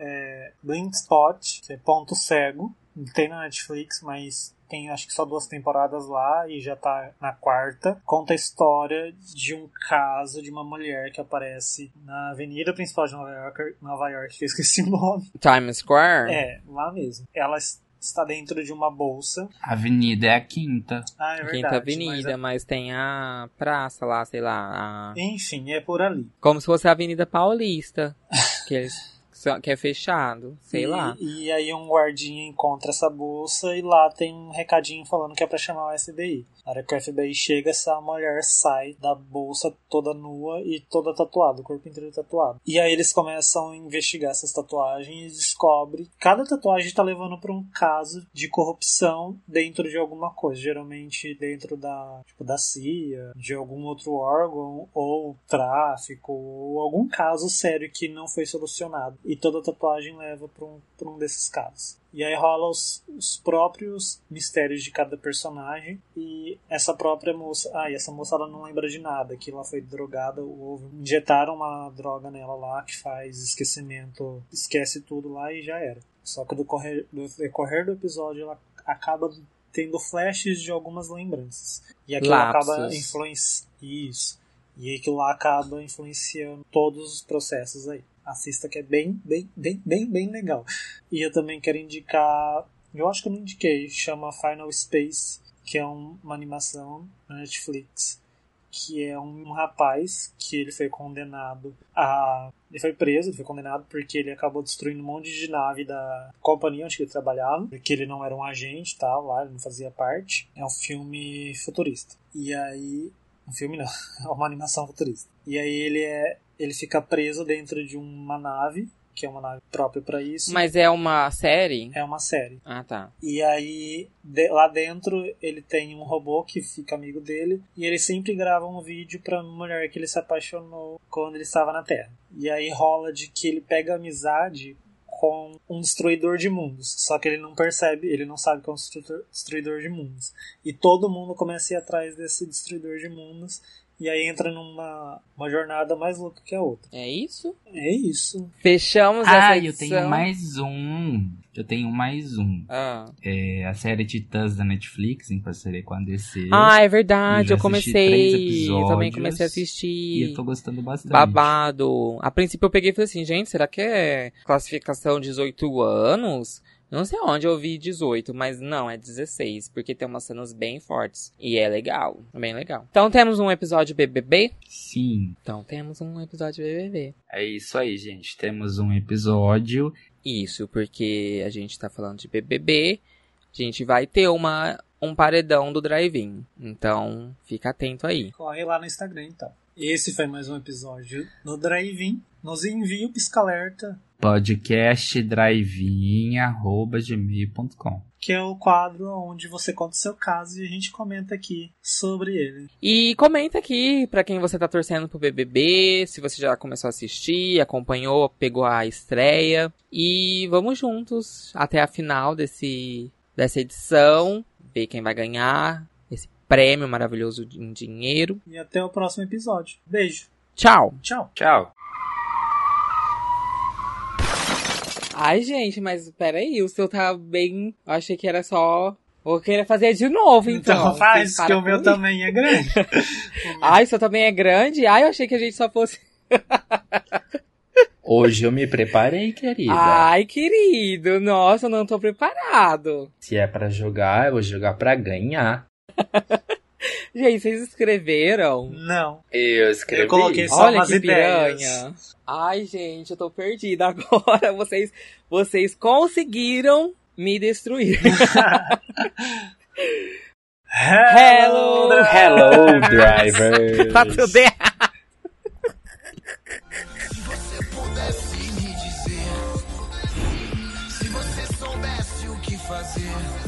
é Blind Spot, que é ponto cego. Tem na Netflix, mas tem acho que só duas temporadas lá e já tá na quarta. Conta a história de um caso de uma mulher que aparece na avenida principal de Nova York, Nova York que eu esqueci o nome. Times Square? É, lá mesmo. Ela está dentro de uma bolsa. A avenida é a quinta. Ah, é verdade. Quinta Avenida, mas, mas, tem a praça lá, sei lá. A... Enfim, é por ali. Como se fosse a Avenida Paulista. que eles que é fechado, sei e, lá. E aí um guardinha encontra essa bolsa e lá tem um recadinho falando que é pra chamar o FBI. Na hora que o FBI chega, essa mulher sai da bolsa toda nua e toda tatuada, o corpo inteiro tatuado. E aí eles começam a investigar essas tatuagens e descobrem que cada tatuagem tá levando para um caso de corrupção dentro de alguma coisa, geralmente dentro da, tipo, da CIA, de algum outro órgão, ou tráfico, ou algum caso sério que não foi solucionado. E toda tatuagem leva para um, pra um desses casos. E aí rola os, os, próprios mistérios de cada personagem. E essa própria moça. Ah, e essa moça ela não lembra de nada, que ela foi drogada, ou injetaram uma droga nela lá que faz esquecimento, esquece tudo lá e já era. Só que do, correr, do decorrer do episódio ela acaba tendo flashes de algumas lembranças. E aquilo Lapsos. acaba influenciando. Isso. E aquilo lá acaba influenciando todos os processos aí assista que é bem, bem, bem, bem, bem legal. E eu também quero indicar, eu acho que eu não indiquei, chama Final Space, que é um, uma animação na Netflix, que é um, um rapaz que ele foi condenado a ele foi preso, ele foi condenado porque ele acabou destruindo um monte de nave da companhia onde ele trabalhava, que ele não era um agente tal, lá, ele não fazia parte. É um filme futurista. E aí. Um filme não, é uma animação futurista. E aí ele é ele fica preso dentro de uma nave, que é uma nave própria para isso. Mas é uma série? É uma série. Ah, tá. E aí, de, lá dentro, ele tem um robô que fica amigo dele, e ele sempre grava um vídeo pra mulher que ele se apaixonou quando ele estava na Terra. E aí rola de que ele pega amizade com um destruidor de mundos. Só que ele não percebe, ele não sabe que é um destruidor de mundos. E todo mundo começa a ir atrás desse destruidor de mundos e aí entra numa uma jornada mais louca que a outra. É isso? É isso. Fechamos ah, essa eu edição. tenho mais um. Eu tenho mais um. Ah, É a série Titãs da Netflix, em parceria com a DC. ah é verdade, Eu eu, comecei. Eu também comecei a E assistir. eu tô gostando bastante. Babado. A princípio eu peguei e falei assim, gente, será que é classificação 18 anos? Não sei onde eu vi 18, mas não, é 16, porque tem umas cenas bem fortes. E é legal, bem legal. Então temos um episódio BBB? Sim. Então temos um episódio BBB. É isso aí, gente. Temos um episódio. Isso, porque a gente tá falando de BBB. A gente vai ter uma um paredão do drive-in. Então, fica atento aí. Corre lá no Instagram, então. Esse foi mais um episódio no Drive-In. Nos envia o pisca-alerta, podcastdrivein.gmail.com que é o quadro onde você conta o seu caso e a gente comenta aqui sobre ele. E comenta aqui pra quem você tá torcendo pro BBB, se você já começou a assistir, acompanhou, pegou a estreia. E vamos juntos até a final desse, dessa edição, ver quem vai ganhar prêmio maravilhoso em dinheiro. E até o próximo episódio. Beijo. Tchau! Tchau. Tchau. Ai, gente, mas peraí, o seu tá bem. Eu achei que era só. Vou querer fazer de novo, então. Então faz, que o meu também é grande. Ai, o seu também é grande? Ai, eu achei que a gente só fosse. Hoje eu me preparei, querida. Ai, querido, nossa, eu não tô preparado. Se é pra jogar, eu vou jogar pra ganhar. Gente, vocês escreveram? Não. Eu escrevi. Eu coloquei só Olha umas ideias. Piranha. Ai, gente, eu tô perdida agora. Vocês, vocês conseguiram me destruir. hello, hello, driver. Tá tudo errado. Se você soubesse o que fazer.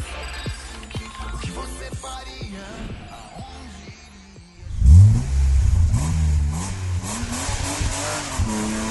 Música